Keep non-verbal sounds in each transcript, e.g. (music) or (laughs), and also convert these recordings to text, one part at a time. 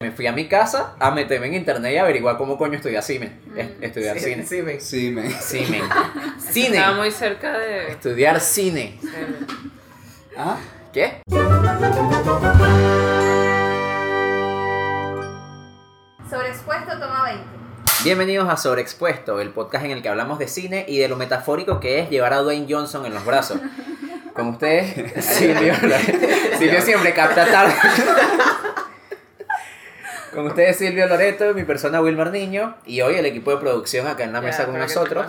Me fui a mi casa a meterme en internet y averiguar cómo coño estudiar cine. Mm. Es- Estudiar Sí, cine. Sí, me. Cine. (laughs) Cine. Estaba muy cerca de. Estudiar cine. ¿Ah? ¿Qué? Sobreexpuesto toma 20. Bienvenidos a Sobreexpuesto, el podcast en el que hablamos de cine y de lo metafórico que es llevar a Dwayne Johnson en los brazos. Con ustedes, (laughs) Silvio. Silvio siempre capta tarde. (laughs) Con ustedes, Silvio Loreto, mi persona Wilmer Niño, y hoy el equipo de producción acá en la mesa con nosotros,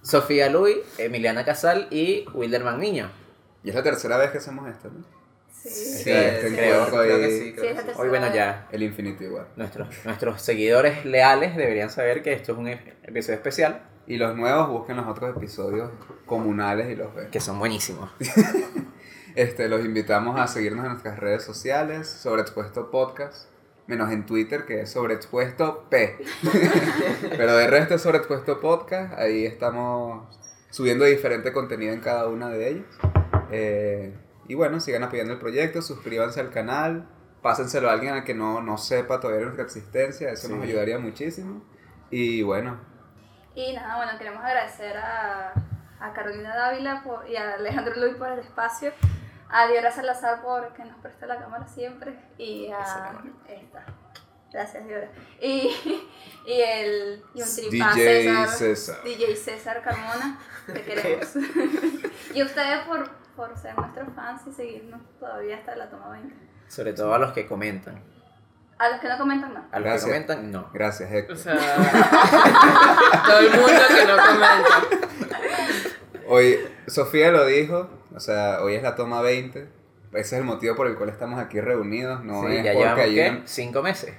Sofía Luis, Emiliana Casal y Wilderman Niño. Y es la tercera vez que hacemos esto, ¿no? Sí. Sí, este creo, encuentro creo ahí, que sí, Sí, creo que es la sí. tercera Hoy, bueno, ya El infinito igual. nuestros, nuestros seguidores leales deberían saber que esto es un episodio especial, Y los nuevos busquen los otros episodios comunales y los ven. que son buenísimos. (laughs) Este, los invitamos a seguirnos en nuestras redes sociales, Sobreexpuesto Podcast, menos en Twitter que es Sobreexpuesto P. (laughs) Pero de resto es Sobreexpuesto Podcast, ahí estamos subiendo diferente contenido en cada una de ellas. Eh, y bueno, sigan apoyando el proyecto, suscríbanse al canal, pásenselo a alguien a que no, no sepa todavía nuestra existencia, eso nos ayudaría muchísimo. Y bueno, Y nada, bueno, queremos agradecer a, a Carolina Dávila por- y a Alejandro Luis por el espacio, a Diora Salazar por que nos presta la cámara siempre y a esta. Gracias, Diora. Y, (laughs) y el y un tripá DJ César, César. DJ César Carmona, te (laughs) queremos. (laughs) y ustedes por, por ser nuestros fans y seguirnos todavía hasta la toma 20. Sobre todo a los que comentan. A los que no comentan, no. A los Gracias. que comentan, no. gracias Héctor. O sea, todo el mundo que no comenta. Hoy, Sofía lo dijo, o sea, hoy es la toma 20. Ese es el motivo por el cual estamos aquí reunidos, no Sí, es ya porque llevamos, hay Cinco meses,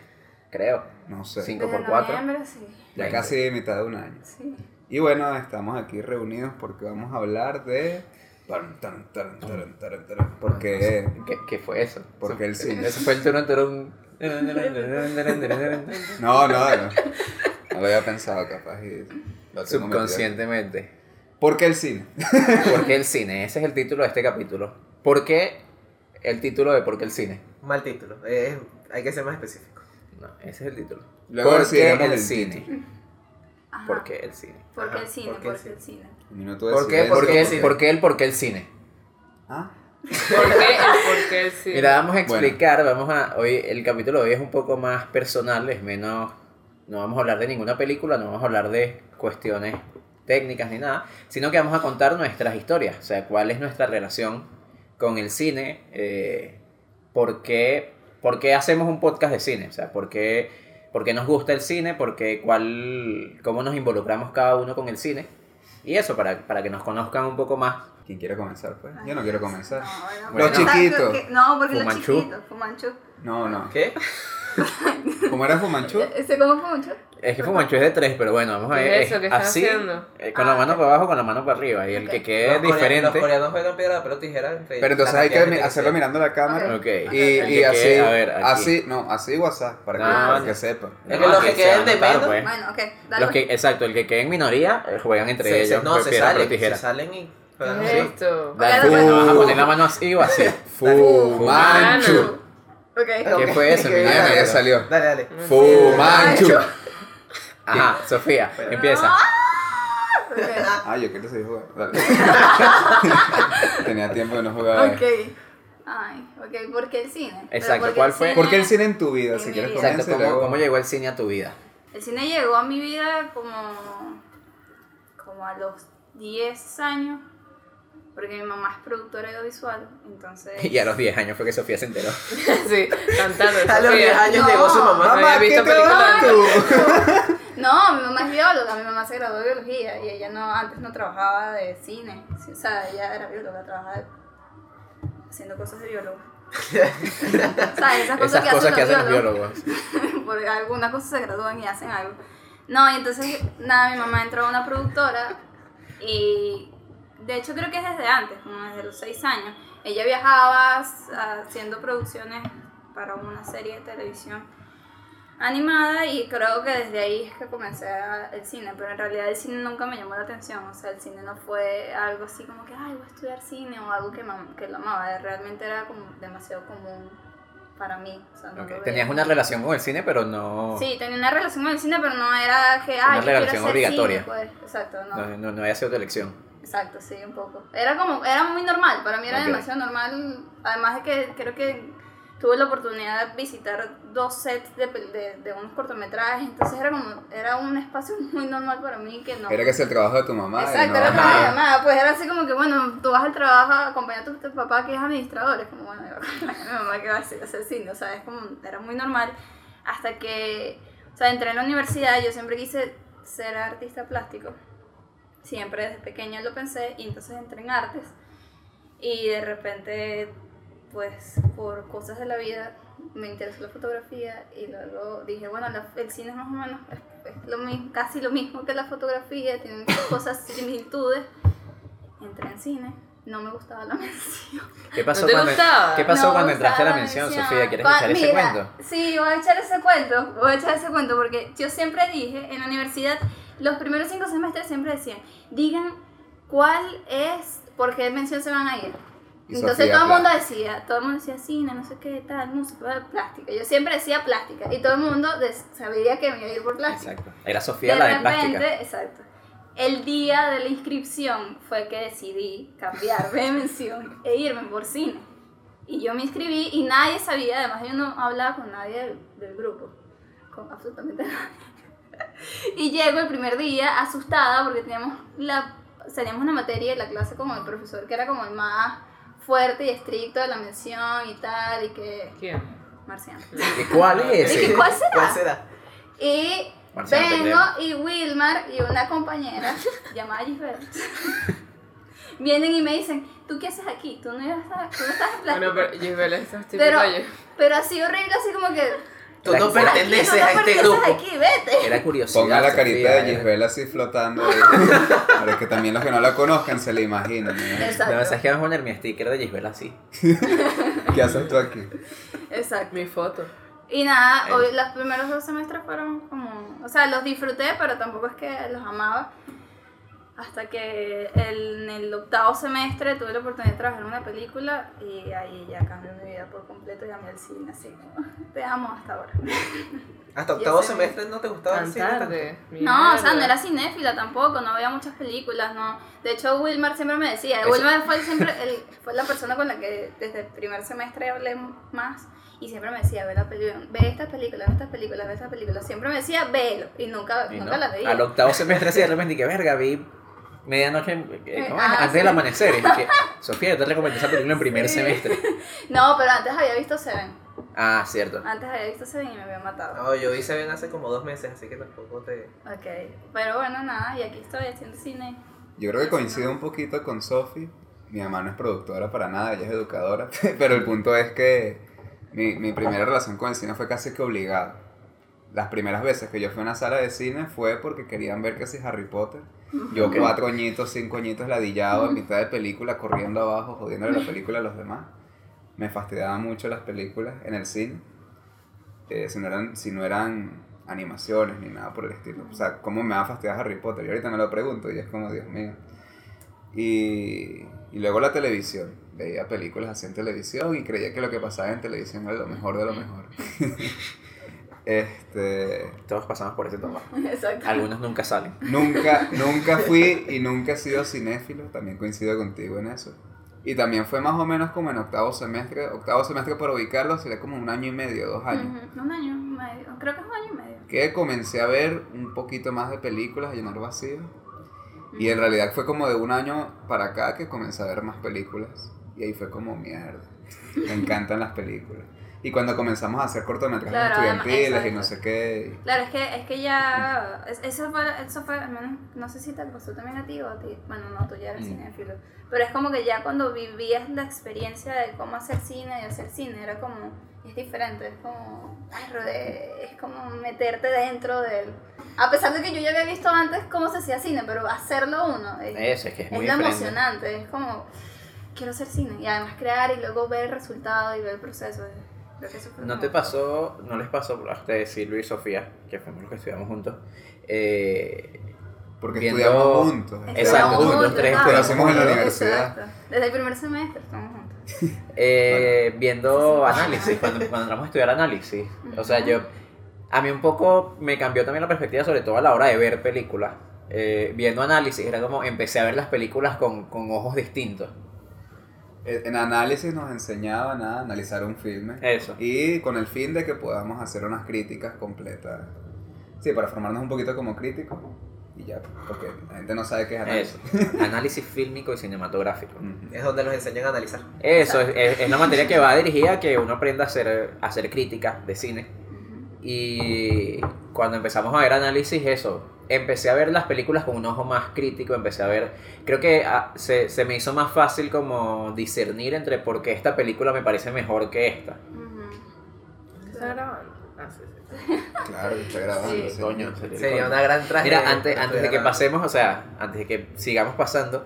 creo. no sé, Cinco Desde por cuatro. sí. ya casi mitad de un año. sí. Y bueno, estamos aquí reunidos porque vamos a hablar de... Porque, ¿Qué, qué fue eso? Porque el cine. Eso fue el turno turun. no, no, no, (laughs) no lo había pensado capaz y lo tengo metido. Subconscientemente. ¿Por qué el cine? ¿Por qué el cine? Ese es el título de este capítulo. ¿Por qué el título de ¿Por qué el cine? Mal título. eh, hay que ser más específico. No, ese es el título. Luego ¿Por qué el el cine? ¿Por qué el cine? ¿Por qué el cine? ¿por qué ¿Por el qué el cine? Un minuto de ¿Por qué? ¿Por qué, el el, cine? ¿Por qué el por qué el cine? ¿Ah? ¿Por qué? ¿Por qué el cine? Mira, vamos a explicar, vamos a hoy el capítulo de hoy es un poco más personal, es menos no vamos a hablar de ninguna película, no vamos a hablar de cuestiones técnicas ni nada, sino que vamos a contar nuestras historias, o sea, cuál es nuestra relación con el cine, eh, por, qué, por qué hacemos un podcast de cine, o sea, por qué, por qué nos gusta el cine, por qué, cuál, cómo nos involucramos cada uno con el cine, y eso, para, para que nos conozcan un poco más. ¿Quién quiere comenzar, pues? Yo no quiero comenzar. No, no, Los chiquitos. No, porque los chiquitos. Fumanchu. No, no. ¿Qué? (laughs) ¿Cómo era Fumanchu? ¿Ese cómo Fumanchu? Es que Fumanchu es de tres, pero bueno, vamos a ¿Qué ver. es eso es que están así, haciendo? eh, con la mano para abajo, con la mano para arriba. Y el que quede Los corea- diferente. Los coreanos juegan piedra, papel o tijera. entre Pero entonces hay que hacerlo sea. mirando la cámara. Ok. Y, y que así, quede, a ver, aquí. así, no, así WhatsApp, para que, No, para no. que sepan. Es que los que se queden de menos- pues. Bueno, ok. Dale. Los que, exacto, el que quede en minoría eh, juegan entre Se- se- ellos. no, se salen, tijera. se salen y juegan ¿Qué así. es esto? Dale, pues. vas a poner la mano así o así. Fumanchu. Ok. ¿Qué fue eso, Ok, mi Ah, niña? ya salió. Dale, dale. Fumanchu. Ajá, Sofía, empieza. Ok. Ah, yo quiero seguir jugando. Dale. (laughs) Tenía tiempo de no jugar. Ok. Ay, ok. ¿Por qué el cine? Pero Exacto, ¿por qué ¿cuál el fue? cine- ¿Por qué el cine en tu vida? En Si quieres vida. Exacto, ¿cómo, luego- ¿cómo llegó el cine a tu vida? El cine llegó a mi vida como, como a los 10 años, porque mi mamá es productora audiovisual, entonces... (laughs) Y a los 10 años fue que Sofía se enteró. (laughs) Sí, cantando. A los 10 Sofía. años No. llegó su mamá. No había visto ¿qué te vas películas. (laughs) tú? No, mi mamá es bióloga, mi mamá se graduó de biología y ella no antes no trabajaba de cine, o sea, ella era bióloga, trabajaba haciendo cosas de biólogo. ¿Sabes? Esas cosas, Esas cosas que hacen los biólogos. biólogos. por alguna cosa se gradúan y hacen algo. No, y entonces, nada, mi mamá entró a una productora y de hecho creo que es desde antes, como desde los seis años. Ella viajaba haciendo producciones para una serie de televisión animada y creo que desde ahí es que comencé el cine, pero en realidad el cine nunca me llamó la atención, o sea, el cine no fue algo así como que, ay, voy a estudiar cine o algo que, que lo amaba, realmente era como demasiado común para mí. O sea, no Ok, lo veía Tenías una relación con el cine, pero no, Sí, tenía una relación con el cine, pero no era que, ay, quiero relación obligatoria. cine, pues. Exacto, no. no, no, no había sido tu elección. Exacto, sí, un poco. Era como, era muy normal, para mí era demasiado normal, además de que creo que tuve la oportunidad de visitar dos sets de, de, de unos cortometrajes, entonces era como, era un espacio (laughs) muy normal para mí que no... Era que es el trabajo de tu mamá. Exacto, no- era Ajá. para mi mamá, pues era así como que, bueno, tú vas al trabajo a acompañar a tu, tu papá que es administrador, es como, bueno, (laughs) yo acompaño a mi mamá que va a hacer, a hacer cine, o sea, es como, era muy normal, hasta que, o sea, entré en la universidad, yo siempre quise ser artista plástico, siempre desde pequeña lo pensé, y entonces entré en artes, y de repente, pues, por cosas de la vida, me interesó la fotografía, y luego dije, bueno, la- el cine es más o menos, es, es lo mismo, casi lo mismo que la fotografía, tienen (laughs) cosas, similitudes, entré en cine, no me gustaba la (laughs) mención. ¿Qué pasó, ¿No te cuando, gustaba? ¿qué pasó No cuando entraste a la mención, mención. Sofía? ¿Quieres Cua- echar ese mira, cuento? Sí, voy a echar ese cuento, voy a echar ese cuento porque yo siempre dije, en la universidad, los primeros cinco semestres siempre decían, digan cuál es, por qué mención se van a ir. Y Entonces Sofía todo el mundo decía, todo el mundo decía cine, no sé qué, tal, música, plástica. Yo siempre decía plástica y todo el mundo sabía que me iba a ir por plástica. Exacto. Era Sofía De la de plástica. exacto. El día de la inscripción fue que decidí cambiarme de mención (laughs) e irme por cine. Y yo me inscribí y nadie sabía, además yo no hablaba con nadie del, del grupo, con absolutamente (laughs) nadie. Y llego el primer día asustada porque teníamos, la, teníamos una materia en la clase como el profesor que era como el más fuerte y estricto de la mención y tal, y que... ¿Quién? Marciano. ¿Y ¿Cuál es (laughs) Dije, ese? ¿cuál será? ¿Cuál será? Y Marciano, vengo y Wilmar y una compañera llamada Gisbert vienen y me dicen, ¿tú qué haces aquí? Tú no, ibas a, tú no estás en plástico. Bueno, pero Gisbela es pero, de- pero así horrible, así como que... Tú no Tú "Aquí, perteneces a este grupo. aquí, vete. Era curiosidad. Ponga la carita Sofía, de Gisbel así flotando. Para que también los que no la conozcan se la imaginen. ¿no? Exacto. No, ¿sabes qué? Vamos a poner mi sticker de Gisbel así. ¿Qué haces tú aquí? Exacto. Mi foto. Y nada, Eh. hoy, los primeros dos semestres fueron como... O sea, los disfruté, pero tampoco es que los amaba. Hasta que el- en el octavo semestre tuve la oportunidad de trabajar en una película y ahí ya cambió mi vida por completo y amé el cine, así como, te amo hasta ahora. (laughs) Hasta octavo semestre no te gustaba el cine tanto? No, o sea, no era cinéfila tampoco, no veía muchas películas, no. De hecho, Wilmar siempre me decía, Eso- Wilmar fue siempre el, (laughs) fue la persona con la que desde el primer semestre hablé más y siempre me decía, ve la película, ve esta película, ve estas películas, ve esta película. Siempre me decía, velo y nunca, Y nunca no, la veía. Al octavo semestre así de repente que verga, vi medianoche, eh, ¿cómo es? Ah, antes sí. del amanecer. Y que, (laughs) Sofía, yo te recomendé esa película en primer Sí. semestre. (laughs) No, pero antes había visto Seven. Ah, cierto. Antes había visto Seven y me había matado. No, yo hice bien hace como dos meses, así que tampoco te... Ok, pero bueno, nada, y aquí estoy haciendo cine. Yo creo que coincido un poquito con Sophie. Mi mamá no es productora para nada, ella es educadora. (laughs) Pero el punto es que mi, mi primera relación con el cine fue casi que obligada. Las primeras veces que yo fui a una sala de cine fue porque querían ver que si Harry Potter. Yo Ok. cuatro añitos, cinco añitos ladillado en mitad de película, corriendo abajo, jodiéndole la película a los demás. Me fastidiaban mucho las películas en el cine. Eh, si, no eran, si no eran animaciones ni nada por el estilo. O sea, ¿cómo me va a fastidiar Harry Potter? Yo ahorita me lo pregunto y es como, Dios mío. Y, y luego la televisión. Veía películas así en televisión y creía que lo que pasaba en televisión era lo mejor de lo mejor. (laughs) este, Todos pasamos por ese trabajo. (laughs) Exacto. Algunos nunca salen. nunca, (laughs) nunca fui y nunca he sido cinéfilo, también coincido contigo en eso. Y también fue más o menos como en octavo semestre, octavo semestre para ubicarlo sería como un año y medio, dos años. Ujú, Un año y medio, creo que es un año y medio. que comencé a ver un poquito más de películas, a llenar vacíos. Y en realidad fue como de un año para acá que comencé a ver más películas. Y ahí fue como mierda. Me (laughs) encantan las películas. Y cuando comenzamos a hacer cortometrajes Claro, además, estudiantiles y no sé qué. Claro, es que, es que ya. es- Eso fue, eso fue, al menos, no sé si te pasó también a ti o a ti. Bueno, no, tú ya eres Mm. cinéfilo. Pero es como que ya cuando vivías la experiencia de cómo hacer cine y hacer cine, era como. Es diferente, es como. ay, es como meterte dentro del. A pesar de que yo ya había visto antes cómo se hacía cine, pero hacerlo uno. Es, Eso, es que es es muy lo diferente. emocionante, es como. Quiero hacer cine y además crear y luego ver el resultado y ver el proceso. Creo que eso fue ¿No te pasó, no les pasó a ustedes, Silvia y Sofía, que fuimos los que estudiamos juntos, eh, Porque Viendo- estudiamos juntos. Exacto, estudiamos juntos, juntos. tres ¿sabes? Pero hacemos en la Exacto. universidad. Desde el primer semestre estamos juntos. (laughs) Eh, viendo análisis, cuando, cuando entramos a estudiar análisis. O sea, yo, a mí un poco me cambió también la perspectiva, sobre todo a la hora de ver películas. Eh, viendo análisis, era como empecé a ver las películas con, con ojos distintos. Eh, En análisis nos enseñaban a analizar un filme. Eso. Y con el fin de que podamos hacer unas críticas completas. Sí, para formarnos un poquito como críticos. Y ya, porque la gente no sabe qué es análisis. Eso. Análisis fílmico y cinematográfico. Es donde los enseñan a analizar. Eso, es, es, es la materia que va dirigida a que uno aprenda a hacer, a hacer crítica de cine. Y cuando empezamos a ver análisis, eso, empecé a ver las películas con un ojo más crítico, empecé a ver, creo que ah, se, se me hizo más fácil como discernir entre por qué esta película me parece mejor que esta. ¿Está grabando? Ah, sí, sí. (laughs) Claro, está grabando. Sí. sí. Coño, sería- Sería una gran tragedia. Mira, antes, que antes de que pasemos, o sea, antes de que sigamos pasando,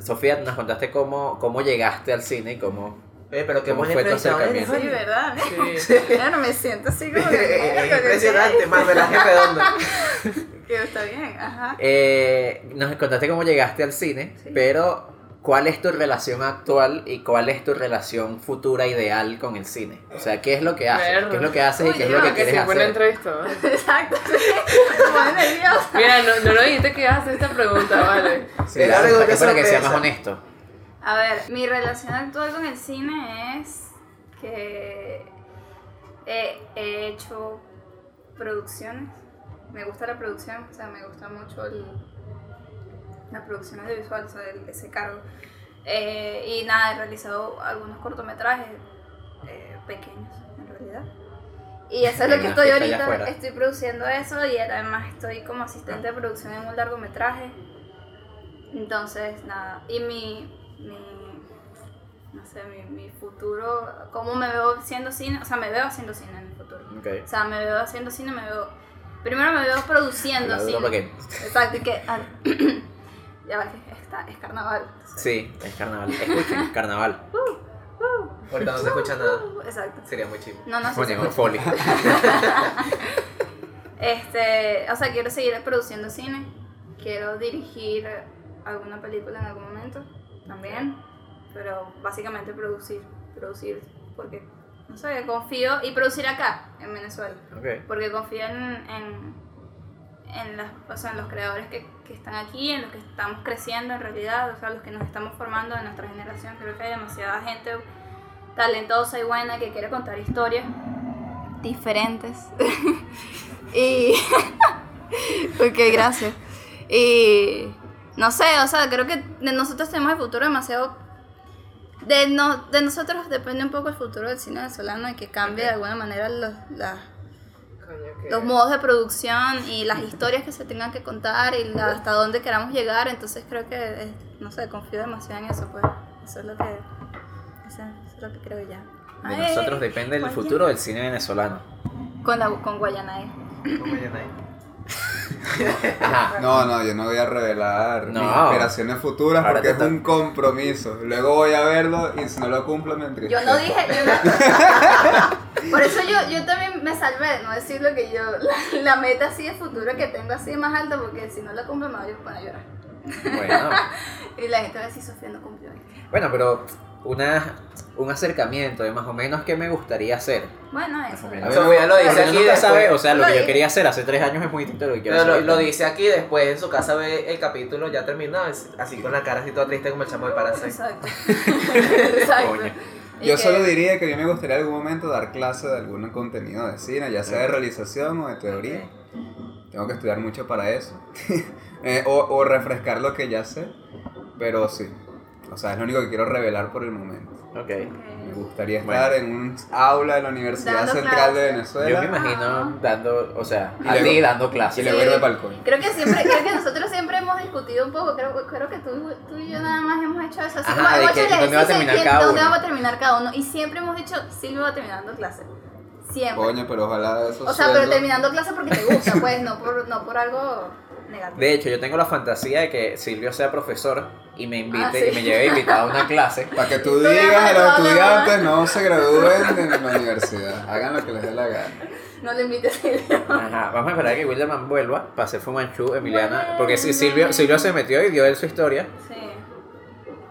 Sofía, nos contaste cómo, cómo llegaste al cine y cómo... Eh, pero qué ¿Cómo buen fue tu acercamiento? Sí. ¿verdad? Sí. (laughs) Claro, me siento así como que... (laughs) Es Impresionante, Marmelaje redondo. Que está bien, ajá. Eh, nos contaste cómo llegaste al cine, Sí. pero ¿cuál es tu relación actual y cuál es tu relación futura ideal con el cine? O sea, ¿qué es lo que haces? ¿Qué es lo que haces y qué es lo que Que quieres sí, buena hacer? entrevista. (laughs) ¿vale? Exacto, nerviosa. Mira, no, no lo dijiste que ibas a hacer esta pregunta, ¿vale? Sí, Era para, que, de para que sea más honesto. A ver, mi relación actual con el cine es que he, he hecho producciones. Me gusta la producción, o sea, me gusta mucho el- la producción audiovisual, o sea, el- ese cargo. Eh, y nada, he realizado algunos cortometrajes eh, pequeños, en realidad. Y eso es lo que estoy ahorita, estoy produciendo eso y además estoy como asistente de producción en un largometraje. Entonces, nada, y mi, mi no sé, mi, mi futuro, cómo me veo haciendo cine, o sea, me veo haciendo cine en el futuro. Ok. O sea, me veo haciendo cine, me veo, primero me veo produciendo duda cine. porque- Exacto, y que, ah, (clears throat) ya va, que está, es carnaval. Sí, es carnaval. Escuchen, (laughs) carnaval. Ahorita no se escucha nada. Exacto. Sería muy chivo. No, no sé. Ponemos folio. Este, o sea, quiero seguir produciendo cine. Quiero dirigir alguna película en algún momento también. Pero básicamente producir, producir, porque, no sé, confío y producir acá, en Venezuela. Ok. Porque confío en, en, en, las, o sea, en los creadores que, que están aquí, en los que estamos creciendo en realidad, o sea, los que nos estamos formando de nuestra generación. Creo que hay demasiada gente talentosa y buena que quiere contar historias diferentes. (laughs) y. (laughs) ok, gracias. Y. No sé, o sea, creo que nosotros tenemos el futuro demasiado. De, no, de nosotros depende un poco el futuro del cine venezolano y que cambie de alguna manera los, las- los modos de producción y las historias que se tengan que contar y la- hasta dónde queramos llegar. Entonces creo que, no sé, confío demasiado en eso, pues. Eso es lo que, eso, es lo que creo ya. De Ay, nosotros depende el Guayana. futuro del cine venezolano. Con, la, con Guayanae. ¿Cómo llena ahí? Ajá. (laughs) No, no, yo no voy a revelar No. mis aspiraciones futuras Ahora porque es un compromiso. Luego voy a verlo y si no lo cumplo me Yo entristezco. no dije, yo no- (laughs) Por eso yo, yo también me salvé de no decir lo que yo, la, la meta así de futuro que tengo así más alta, porque si no la cumplo me voy a poner a llorar. Bueno. (laughs) Y la gente va a decir, Sofía no cumplió. Bueno, pero una, un acercamiento de más o menos qué me gustaría hacer. Bueno, Más eso. o menos. Sofía lo dice aquí después. sabe, o sea, lo Lo que yo quería hacer hace tres años es muy distinto de lo que quiero Lo, hacer. lo, lo ahorita. dice aquí, después en su casa ve el capítulo ya terminado, así con la cara así toda triste como el chamo de Parasite. Exacto. (laughs) Exacto. Yo solo diría que a mí me gustaría en algún momento dar clase de algún contenido de cine, ya sea de realización o de teoría. Tengo que estudiar mucho para eso. (laughs) Eh, o, o refrescar lo que ya sé. Pero sí. O sea, es lo único que quiero revelar por el momento. Ok. Me gustaría Bueno. estar en un aula de la Universidad Dando Central de clases. Venezuela. Yo me imagino dando, o sea, Y a ti dando Y clases. luego Sí. irme para el coño. Creo que siempre, creo que nosotros siempre hemos discutido un poco, creo, creo que tú, tú y yo nada más hemos hecho eso. Así Ajá, como de que dónde va a de terminar cada dónde uno. vamos a terminar cada uno. Y siempre hemos dicho, Silvia va terminando clase. Siempre. Coño, pero ojalá eso o sea, pero terminando clase porque te gusta, pues, no por, no por algo negativo. De hecho, yo tengo la fantasía de que Silvio sea profesor y me invite Ah, sí. y me lleve invitado a una clase. (laughs) Para que tú (laughs) digas a de los estudiantes no se gradúen en la universidad. Hagan lo que les dé la gana. No le invites a Silvio. Ajá, vamos a esperar a que Wilderman vuelva para hacer Fumanchu, Emiliana. Porque si Silvio, Silvio se metió y dio él su historia. Sí.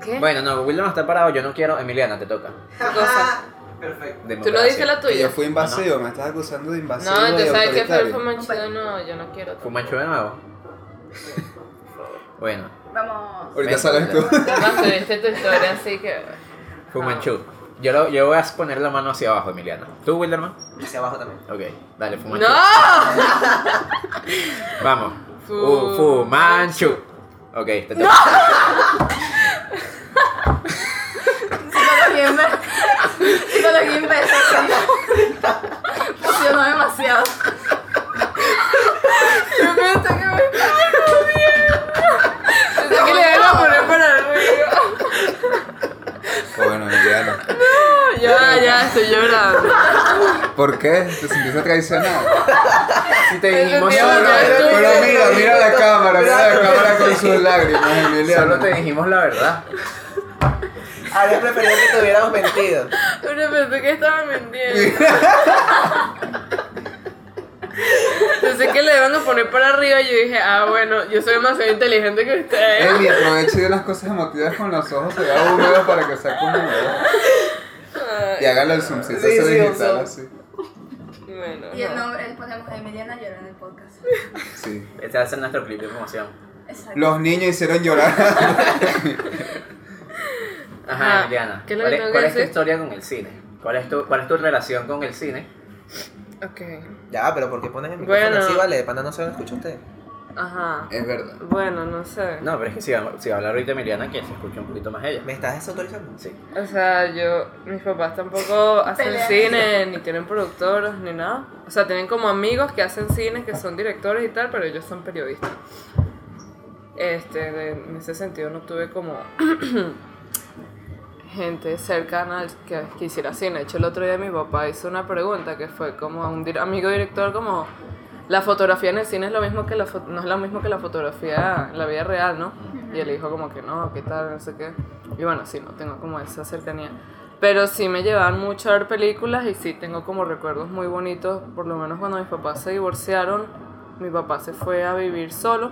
¿Qué? Bueno, no, Wilderman está parado, yo no quiero. Emiliana, te toca. ¿Qué cosa? Perfecto. ¿Tú Democracia. no dices la Que tuya? yo fui invasivo, me estás acusando de invasivo. No, entonces sabes que fue el autoritario. fumanchido, no, yo no quiero. ¿Fumanchu de nuevo? Bueno, Vamos. Ahorita Ven, sales tú. Además, tuviste tu historia, así que... Fumanchu. Yo, lo, yo voy a poner la mano hacia abajo, Emiliana. ¿Tú, Wilderman? Hacia abajo también. Ok, dale, Fumanchu. ¡No! (laughs) Vamos. Fu- Uh, Fumanchu. Ok, te toca. Psicología (laughs) inversa. Psicología inversa. Funcionó demasiado. Yo pensé que me estaba Pensé que le iban a poner para arriba. Bueno, Emiliano. Ya, ya, estoy llorando. ¿Por qué? ¿Te sentiste traicionado? Si te dijimos solo, Pero mira, mira la cámara, mira la cámara con sus lágrimas, Emiliano. solo te dijimos la verdad. Habría preferido que te hubiéramos mentido. Pero pensé que estaba mintiendo. Pensé que le iban a poner para arriba y yo dije, ah, bueno, yo soy demasiado inteligente que ustedes. Ey, aproveche de las cosas emotivas con los ojos, se haga húmedo para que sea como Y hágale el zoomcito Sí, ese sí, digital un zoom. así. Y el nombre, él ponemos Emiliana llora en el podcast. (laughs) Sí. Este va a ser nuestro clip de promoción. Exacto. Los niños hicieron llorar. (laughs) Ajá, Ajá. Emiliana. ¿Qué es lo ¿Cuál, que es, tengo cuál que es tu decir? historia con el cine? ¿Cuál es, tu, ¿Cuál es tu relación con el cine? Ok. Ya, pero ¿por qué pones el micrófono Bueno. así, vale? De pana no se lo escucha usted. Ajá. Es verdad. Bueno, no sé. No, pero es que si va, si va a hablar ahorita Emiliana, que se escuche un poquito más ella. ¿Me estás desautorizando? Sí. O sea, yo, mis papás tampoco (laughs) hacen cine, ni tienen productores, ni nada. O sea, tienen como amigos que hacen cine, que son directores y tal, pero ellos son periodistas. Este, de- en ese sentido no tuve como (clears throat) gente cercana al que, que hiciera cine. De hecho, el otro día mi papá hizo una pregunta que fue como a un amigo director como... La fotografía en el cine es lo mismo que la no es lo mismo que la fotografía en la vida real, ¿no? Y él dijo como que no, qué tal, no sé qué. Y bueno, sí, no tengo como esa cercanía. Pero sí me llevaban mucho a ver películas y sí tengo como recuerdos muy bonitos, por lo menos cuando mis papás se divorciaron, mi papá se fue a vivir solo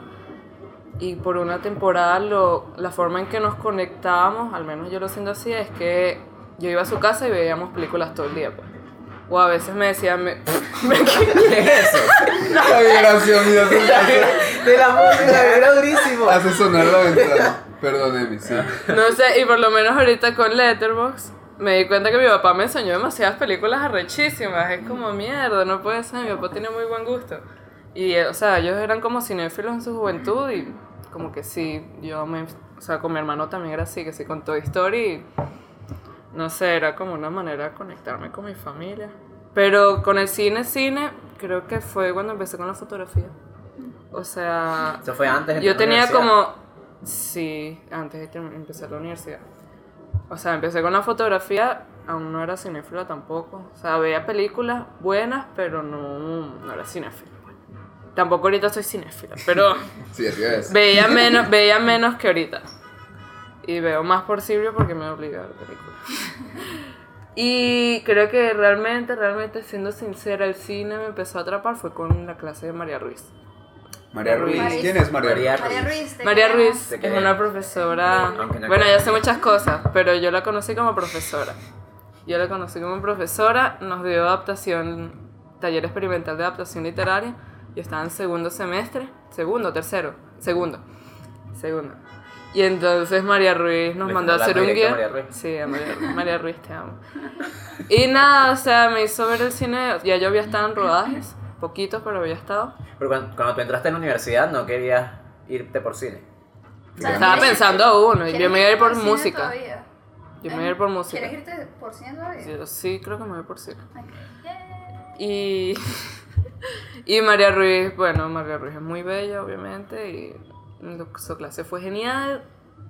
y por una temporada lo, la forma en que nos conectábamos, al menos yo lo siento así, es que yo iba a su casa y veíamos películas todo el día. Pues. O a veces me decían, (laughs) me, ¿Qué es eso? (laughs) La vibración, mira, De la música, era durísimo. hace sonar la ventana. Perdón, Emi, sí. No sé, y por lo menos ahorita con Letterboxd me di cuenta que mi papá me enseñó demasiadas películas arrechísimas. Es como mierda, no puede ser. Mi papá tiene muy buen gusto. Y, eh, o sea, ellos eran como cinéfilos en su juventud y como que sí, yo me. O sea, con mi hermano también era así, que sí, con Toy Story. y, no sé, era como una manera de conectarme con mi familia. Pero con el cine, cine, creo que fue cuando empecé con la fotografía. O sea, Eso fue antes de yo la tenía como. Sí, antes de empezar la universidad. O sea, empecé con la fotografía, aún no era cinéfila tampoco. O sea, veía películas buenas, pero no, no era cinéfila. Tampoco ahorita soy cinéfila, pero (laughs) Sí, así es. veía menos, veía menos que ahorita. Y veo más por Silvio porque me obliga a ver películas. Y creo que realmente, realmente, siendo sincera, el cine me empezó a atrapar fue con la clase de María Ruiz. María Ruiz. María- ¿Quién es María María Ruiz? María Ruiz. María. Ruiz es una profesora. No Bueno, ella hace muchas cosas, pero yo la conocí como profesora. Yo la conocí como profesora, nos dio adaptación, taller experimental de adaptación literaria. Yo estaba en segundo semestre, segundo, tercero, segundo, segundo. Y entonces María Ruiz nos Le mandó a hacer un guion. María Ruiz. Sí, a María, Ruiz. María Ruiz, te amo. Y nada, o sea, me hizo ver el cine. Ya yo había estado en rodajes, poquitos, pero había estado. Pero cuando, cuando tú entraste en la universidad no querías irte por cine. O sea, Estaba ¿quieres- pensando uno, y ¿quieres yo me iba a ir por música. todavía? Yo me voy a ir por música. ¿Quieres irte por cine todavía? Yo sí creo que me voy por cine. Ok. Yeah. Y, (laughs) y María Ruiz, bueno, María Ruiz es muy bella, obviamente, y su clase fue genial.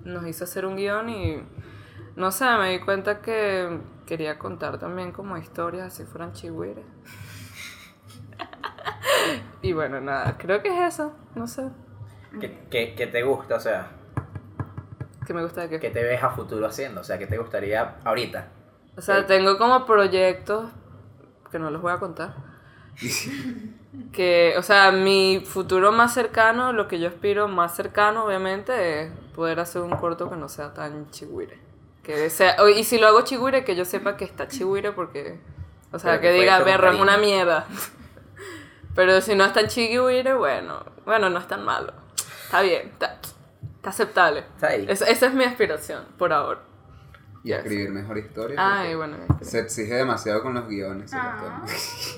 Nos hizo hacer un guion y, no sé, me di cuenta que quería contar también como historias así fueran chihuires. (laughs) y bueno, nada, creo que es eso, no sé. ¿Qué, qué, qué te gusta? O sea, Que me gusta de que... ¿qué te ves a futuro haciendo? O sea, ¿qué te gustaría ahorita? O sea, tengo como proyectos que no los voy a contar. (laughs) que, o sea, mi futuro más cercano, lo que yo aspiro más cercano, obviamente, es poder hacer un corto que no sea tan chigüire. Que sea, y si lo hago chigüire, que yo sepa que está chigüire porque, o sea, Pero que que diga, es una cariño". mierda. Pero si no es tan chigüire, bueno, bueno, no es tan malo. Está bien, está, está aceptable. Está ahí. Es- esa es mi aspiración, por ahora. Y escribir mejor historia. Ay, porque bueno, Se exige demasiado con los guiones. Ah,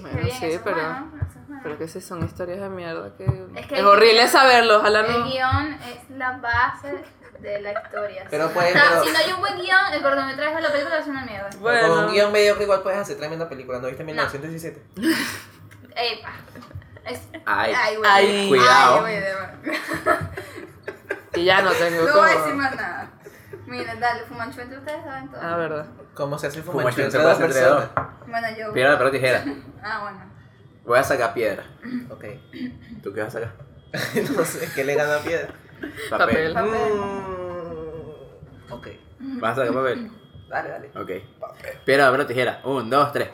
bueno, sí, pero... bueno. Pero que si son historias de mierda que... Es que el- horrible saberlo, ojalá El no... guion es la base de la historia. Pero Si- puede- o sea, pero- si no hay un buen guion, el cortometraje de la película es una mierda. Pero Bueno. Con un guion mediocre igual puedes hacer tremenda película. ¿No viste 1917? (laughs) Epa. Es... Ay. güey. Ay. Cuidado. güey, de verdad. Y ya no tengo (laughs) No voy a decir más nada. Miren, dale, fumancho entre ustedes saben todo. Ah, verdad. ¿Cómo se hace el Fumacho fumacho se entre puede dos hacer? Bueno, yo. Piedra, papel o tijera. (laughs) Ah, bueno. Voy a sacar piedra. Ok. ¿Tú qué vas a sacar? (laughs) no sé, ¿qué le gana a piedra? Papel. Papel. Mm, ok. ¿Vas a sacar papel? Dale, dale. Ok. Piedra, papel o tijera. Un, dos, tres.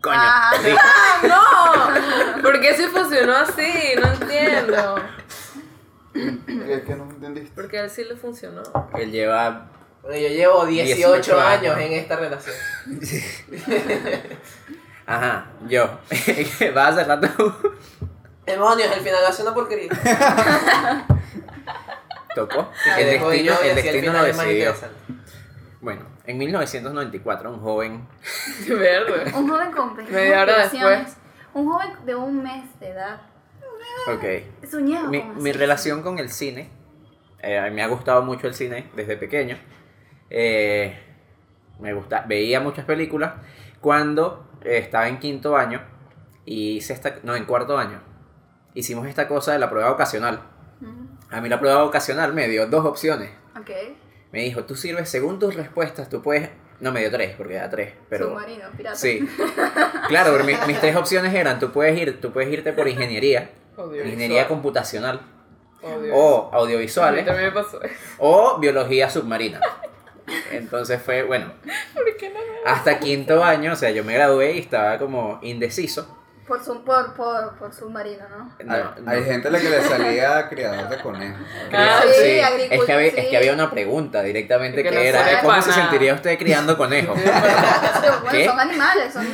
Coño. Ah. Sí. (laughs) ¡No! ¿Por qué si funcionó así? No entiendo. (clears throat) Es que no entendiste. Porque a él sí le funcionó. Él lleva. Bueno, Yo llevo 18, 18 años años. en esta relación. (laughs) Ajá, yo. (laughs) ¿Vas a sacar tú? Demonios, el final hace una porquería. (laughs) Tocó. Te El destino, el destino lo decidió. Bueno, en 1994, un joven. (laughs) Verde. Un joven con Media hora preocupaciones. Un joven de un mes de edad. Ok. Soñaba Mi, mi relación con el cine. eh, me ha gustado mucho el cine desde pequeño. Eh, me gusta, veía muchas películas. Cuando estaba en quinto año, y hice esta, no, en cuarto año, hicimos esta cosa de la prueba ocasional. A mí la prueba ocasional me dio dos opciones. Ok. Me dijo, tú sirves según tus respuestas, tú puedes... No, me dio tres, porque era tres, pero... Submarino, pirata. Sí. Claro, pero mi- mis tres opciones eran, tú puedes, ir, tú puedes irte por ingeniería, ingeniería computacional, o A mí audiovisuales, también me pasó eso. o biología submarina. Entonces fue, bueno, ¿Por qué no? hasta quinto año, o sea, yo me gradué y estaba como indeciso. Por, su, por, por, por submarino, ¿no? No, hay, no. hay gente a la que le salía criador de conejos. Ah, Sí, sí, es, que había, sí. es que había una pregunta directamente Que que, no era, ¿cómo se nada. sentiría usted criando conejos? Pero (laughs) bueno, ¿Qué? son animales, son.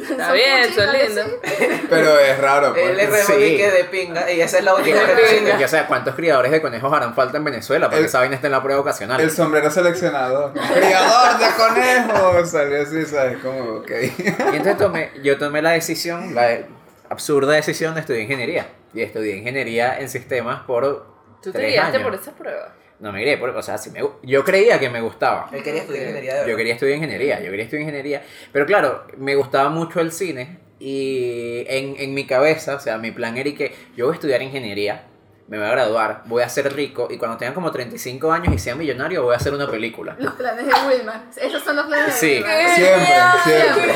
Está bien, son lindos. Pero es raro, Él le pues. Sí. remonique de pinga y esa es la única relación. pinga. Que, o sea, ¿cuántos criadores de conejos harán falta en Venezuela? Porque El- esa vaina está en la prueba ocasional. El sombrero seleccionador. Criador de conejos. Salió así, ¿sabes? Como, ok. Y entonces tomé, yo tomé la decisión, la absurda decisión de estudiar ingeniería. Y estudié ingeniería en sistemas por ¿Tú te guiaste por esa prueba? No me guié, por, o sea, sí me yo creía que me gustaba. Él quería estudiar ingeniería de Yo quería estudiar ingeniería, yo quería estudiar ingeniería. Pero claro, me gustaba mucho el cine y en, en mi cabeza, o sea, mi plan era y que yo voy a estudiar ingeniería, me voy a graduar, voy a ser rico y cuando tenga como 35 años y sea millonario voy a hacer una película. Los planes de Wilmar. Esos son los planes de Sí. Wilmar. Siempre, siempre.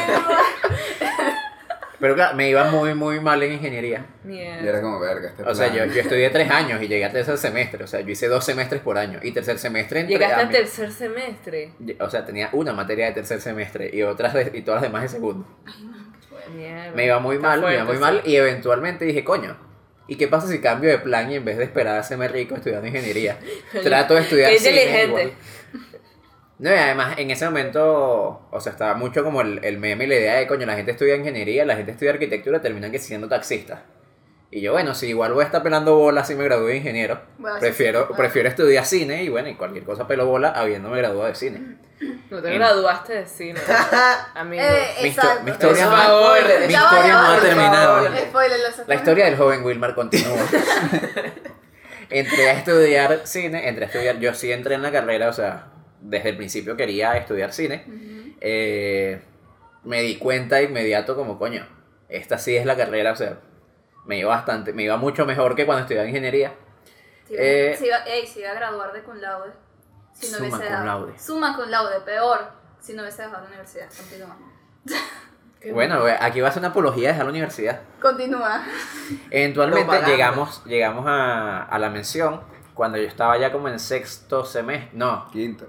Pero claro, me iba muy, muy mal en ingeniería. Y era como, verga, este O sea, yo, yo estudié tres años y llegué a tercer semestre. O sea, yo hice dos semestres por año. Y tercer semestre entré Llegaste a al mi- tercer semestre. O sea, tenía una materia de tercer semestre y otras de- y todas las demás de segundo. Mierda. Me iba muy Está mal, me iba muy sí. mal y eventualmente dije, coño, ¿y qué pasa si cambio de plan y en vez de esperar a hacerme rico estudiando ingeniería, (laughs) trato de estudiar Qué cine inteligente. igual? No, y además en ese momento, o sea, estaba mucho como el, el meme y la idea de, coño, la gente estudia ingeniería, la gente estudia arquitectura, terminan que siendo taxistas. Y yo, bueno, si igual voy a estar pelando bolas si me gradúo de ingeniero, Bueno, sí, prefiero, sí, prefiero estudiar cine y bueno, y cualquier cosa pelo bola habiéndome graduado de cine. (clears throat) No te En- graduaste de cine, (laughs) amigo. Eh, Mi, histo- exacto. mi historia, mi historia no ha terminado. La historia del joven Wilmar continúa. (laughs) entré a estudiar cine, entré a estudiar, yo sí entré en la carrera, o sea, desde el principio quería estudiar cine. Eh, me di cuenta de inmediato como, coño, esta sí es la carrera, o sea, me iba bastante, me iba mucho mejor que cuando estudiaba ingeniería. Se iba, Eh, se iba- ey, se iba a graduar de cum laude. Si no cum dado- laude. Summa cum laude, peor. Si no hubiese dejado la universidad. Continúa. (laughs) Bueno, aquí va a ser una apología de dejar la universidad. Continúa. Eventualmente llegamos, llegamos a, a la mención cuando yo estaba ya como en sexto semestre, no, Quinto.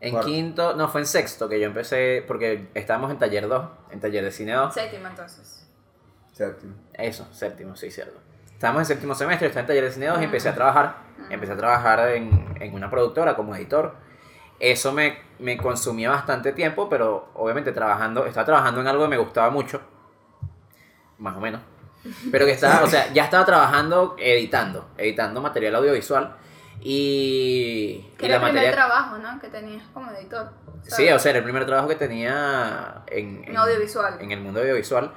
En Cuarto. quinto, no, fue en sexto que yo empecé, porque estábamos en taller 2, en taller de cine 2. Séptima entonces. Séptimo. Eso, séptimo, sí, cierto. Estábamos en séptimo semestre, estaba en taller de cine 2 y empecé a trabajar. Empecé a trabajar en, en una productora como editor. Eso me, me consumía bastante tiempo, pero obviamente trabajando, estaba trabajando en algo que me gustaba mucho. Más o menos. Pero que estaba, o sea, ya estaba trabajando editando, editando material audiovisual. Y, Que y era el primer materia... trabajo, ¿no? Que tenías como editor. Sí, ¿sabes? o sea, era el primer trabajo que tenía en, En audiovisual. en el mundo audiovisual.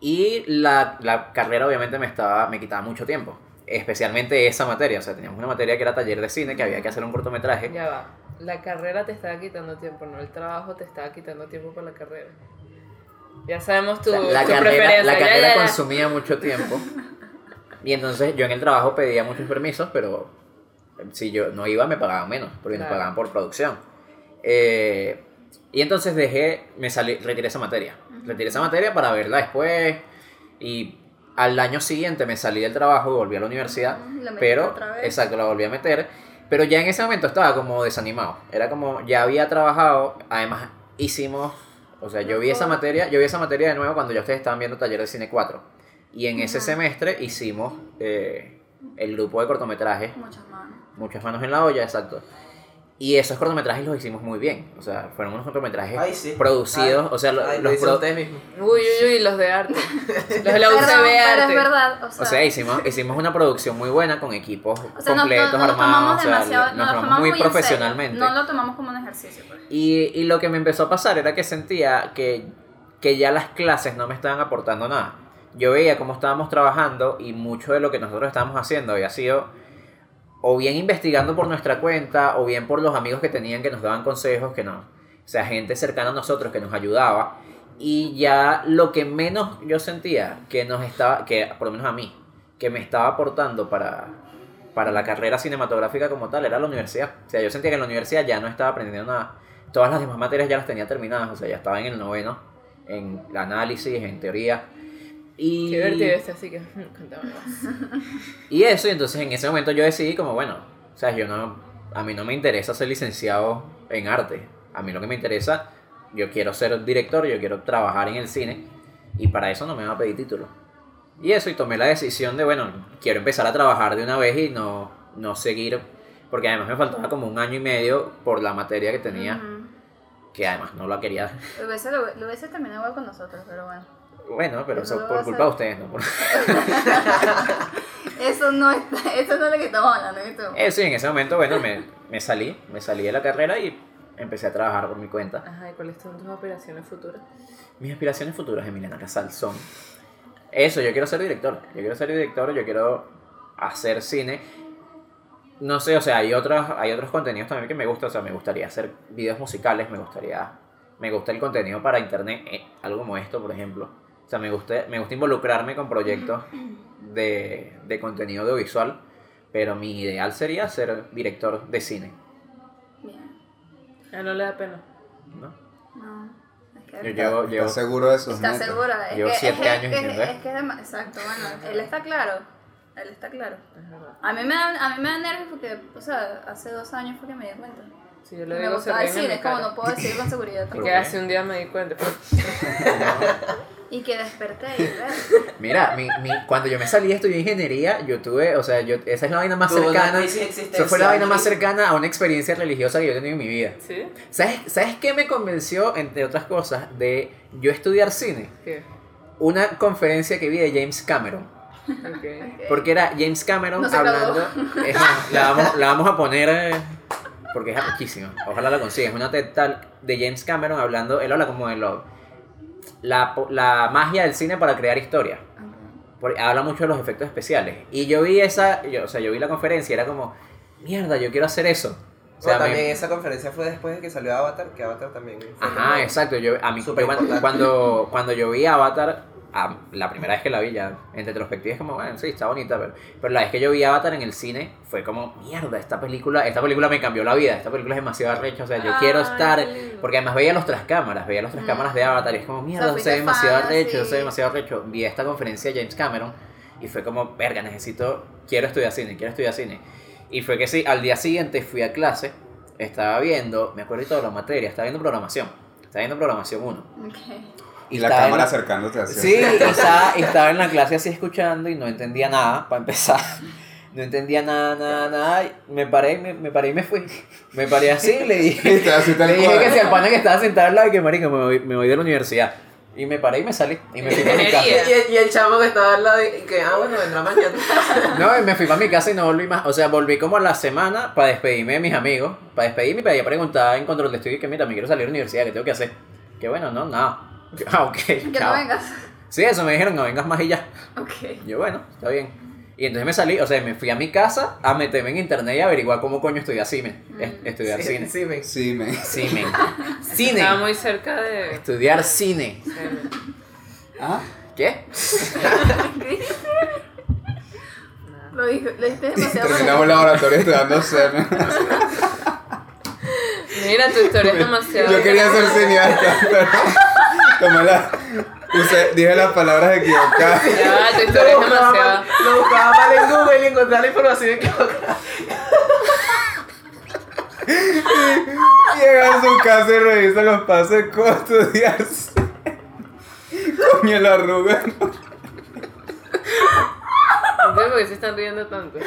Y la, la carrera obviamente me, estaba, me quitaba mucho tiempo. Especialmente esa materia. O sea, teníamos una materia que era taller de cine, que había que hacer un cortometraje. Ya va. La carrera te estaba quitando tiempo, no el trabajo te estaba quitando tiempo para la carrera. Ya sabemos tu, la tu carrera, preferencia. la ya, carrera ya, ya. consumía mucho tiempo. (laughs) Y entonces yo en el trabajo pedía muchos permisos, pero si yo no iba me pagaban menos, porque me Claro. pagaban por producción. Eh, y entonces dejé, me salí, retiré esa materia. Retiré esa materia para verla después. Y al año siguiente me salí del trabajo y volví a la universidad. La pero, exacto, la volví a meter. Pero ya en ese momento estaba como desanimado. Era como, ya había trabajado, además hicimos, o sea, yo vi esa materia, yo vi esa materia de nuevo cuando ya ustedes estaban viendo Taller de Cine 4. Y en ese semestre hicimos eh, el grupo de cortometrajes, Muchas. Muchas manos en la olla, exacto. Y esos cortometrajes los hicimos muy bien. O sea, fueron unos cortometrajes Ay, sí. producidos. Ay, o sea, lo- Ay, lo los hizo pro- usted mismo. Uy, uy, uy, los de arte. (laughs) Los de la Perdón, UCB pero arte. es verdad. O sea, O sea, hicimos, hicimos una producción muy buena con equipos o sea, completos, no, no lo armados. tomamos o sea, demasiado, nos no lo tomamos muy profesionalmente. No lo tomamos como un ejercicio. Pues. Y, y lo que me empezó a pasar era que sentía que, que ya las clases no me estaban aportando nada. Yo veía cómo estábamos trabajando y mucho de lo que nosotros estábamos haciendo había sido o bien investigando por nuestra cuenta o bien por los amigos que tenían que nos daban consejos, que no, o sea, gente cercana a nosotros que nos ayudaba. Y ya lo que menos yo sentía que nos estaba, que por lo menos a mí, que me estaba aportando para, para la carrera cinematográfica como tal era la universidad. O sea, yo sentía que en la universidad ya no estaba aprendiendo nada. Todas las demás materias ya las tenía terminadas, o sea, ya estaba en el noveno, en análisis, en teoría. Y, Qué divertido este, así que (laughs) cuéntame más. (laughs) y eso, y entonces en ese momento yo decidí como, bueno, o sea, yo no, a mí no me interesa ser licenciado en arte. A mí lo que me interesa, yo quiero ser director, yo quiero trabajar en el cine, y para eso no me va a pedir título. Y eso, y tomé la decisión de, bueno, quiero empezar a trabajar de una vez y no, no seguir, porque además me faltaba como un año y medio por la materia que tenía, Ujú. que además no la quería. Lo hubiese, lo, lo hubiese terminado igual con nosotros, pero bueno. Bueno, pero Eso por culpa de ustedes, ¿no? Por- (laughs) Eso no, está, eso no es lo que estamos hablando. ¿viste? Eso, y en ese momento, bueno, me, me salí, me salí de la carrera y empecé a trabajar por mi cuenta. Ajá, ¿y cuáles son tus operaciones futuras? Mis aspiraciones futuras, Emiliana Casal, son eso, yo quiero ser director. Yo quiero ser director, yo quiero hacer cine. No sé, o sea, hay otros, hay otros contenidos también que me gustan. O sea, me gustaría hacer videos musicales, me gustaría. Me gusta el contenido para internet, eh, algo como esto, por ejemplo. O sea, me gusta, me gusta involucrarme con proyectos de, de contenido audiovisual, pero mi ideal sería ser director de cine. Bien. Ah, no le da pena. ¿no? No. Es que Yo llevo, llevo, ¿Estás seguro de sus ¿Estás metas? segura? Es Llevo que, siete es, que- años es, que- es esto. que es Exacto, bueno, él está claro. Él está claro. Es verdad. A mí me da, a mí me da nervios porque, o sea, hace dos años fue que me di cuenta. Si yo le Me digo en cine, mi es como no puedo decir con seguridad. (laughs) ¿Por Que qué? hace un día me di cuenta. (laughs) Y que desperté y (laughs) ver. Mira, mi, mi, cuando yo me salí de estudiar ingeniería, yo tuve, o sea, yo, esa es la vaina más cercana. existencial. fue la vaina más cercana a una experiencia religiosa que yo he tenido en mi vida. ¿Sí? ¿Sabes, ¿Sabes qué me convenció, entre otras cosas, de yo estudiar cine? ¿Qué? Una conferencia que vi de James Cameron. Ok. Porque era James Cameron No hablando. Es la, vamos, la vamos a poner. eh, porque es muchísima. Ojalá la consigas. Una TED Talk de James Cameron hablando. Él habla como de lo, la, po- la magia del cine para crear historia. Porque habla mucho de los efectos especiales. Y yo vi esa. Yo, o sea, yo vi la conferencia y era como. Mierda, yo quiero hacer eso. O sea, Bueno, también esa conferencia fue después de que salió Avatar, que Avatar también fue Ajá, exacto. Yo, a mí, yo importante. cuando, cuando yo vi Avatar, a- la primera vez que la vi ya, en retrospectiva es como, bueno, sí, está bonita, pero, pero la vez que yo vi Avatar en el cine fue como, mierda, esta película, esta película me cambió la vida, esta película es demasiado arrecha, o sea, yo Ay, quiero estar, porque además veía los tras cámaras, veía los tras cámaras de Avatar y es como, mierda, fuiste se ve demasiado arrecho, sí. se ve demasiado arrecho. Vi esta conferencia de James Cameron y fue como, verga, necesito, quiero estudiar cine, quiero estudiar cine. Y fue que sí, al día siguiente fui a clase, estaba viendo, me acuerdo de toda la materia, estaba viendo programación, estaba viendo programación 1. Ok. Y la cámara acercándote hacia Sí, y estaba, y estaba en la clase así escuchando y no entendía nada, para empezar. (laughs) No entendía nada, nada, nada. y Me paré, y me, me paré y me fui. Me paré así y le dije, (laughs) así tal le dije cual. que si al pana que estaba sentado al lado, que marica, me voy, me voy de la universidad. Y me paré y me salí. Y me fui para mi casa. Ingeniería. Y, y el chamo que estaba al lado y que, ah, bueno, vendrá mañana. (laughs) No, y me fui para mi casa y no volví más. O sea, volví como a la semana para despedirme de mis amigos. Para despedirme y para ir a preguntar en control de estudio y que mira, me quiero salir de la universidad, ¿qué tengo que hacer? Que bueno, no, nada. (laughs) Ah, ok. Que no chao. vengas. Sí, eso me dijeron, no vengas más y ya. Ok. Yo, bueno, está bien. Y entonces me salí, o sea, me fui a mi casa a meterme en internet y averiguar cómo coño estudiar cine. Es- Estudiar Sí, cine. Sí, me. Cine. (laughs) Cine. Estaba muy cerca de. Estudiar cine. ¿Ah? ¿Qué? (laughs) Lo dijo, le dijiste demasiado. Terminamos el laboratorio estudiando semen. Mira, tu historia es demasiado. Yo quería ser cineasta, pero. Como la. Usé, dije las palabras equivocadas. Ya tu historia es Lo buscaba demasiado. mal- Lo buscaba mal en Google y encontré la información equivocada. Llega a su casa y revisa los pasos cómo estudiarse. Coño, la arruga. Entonces, ¿por qué se están riendo tanto?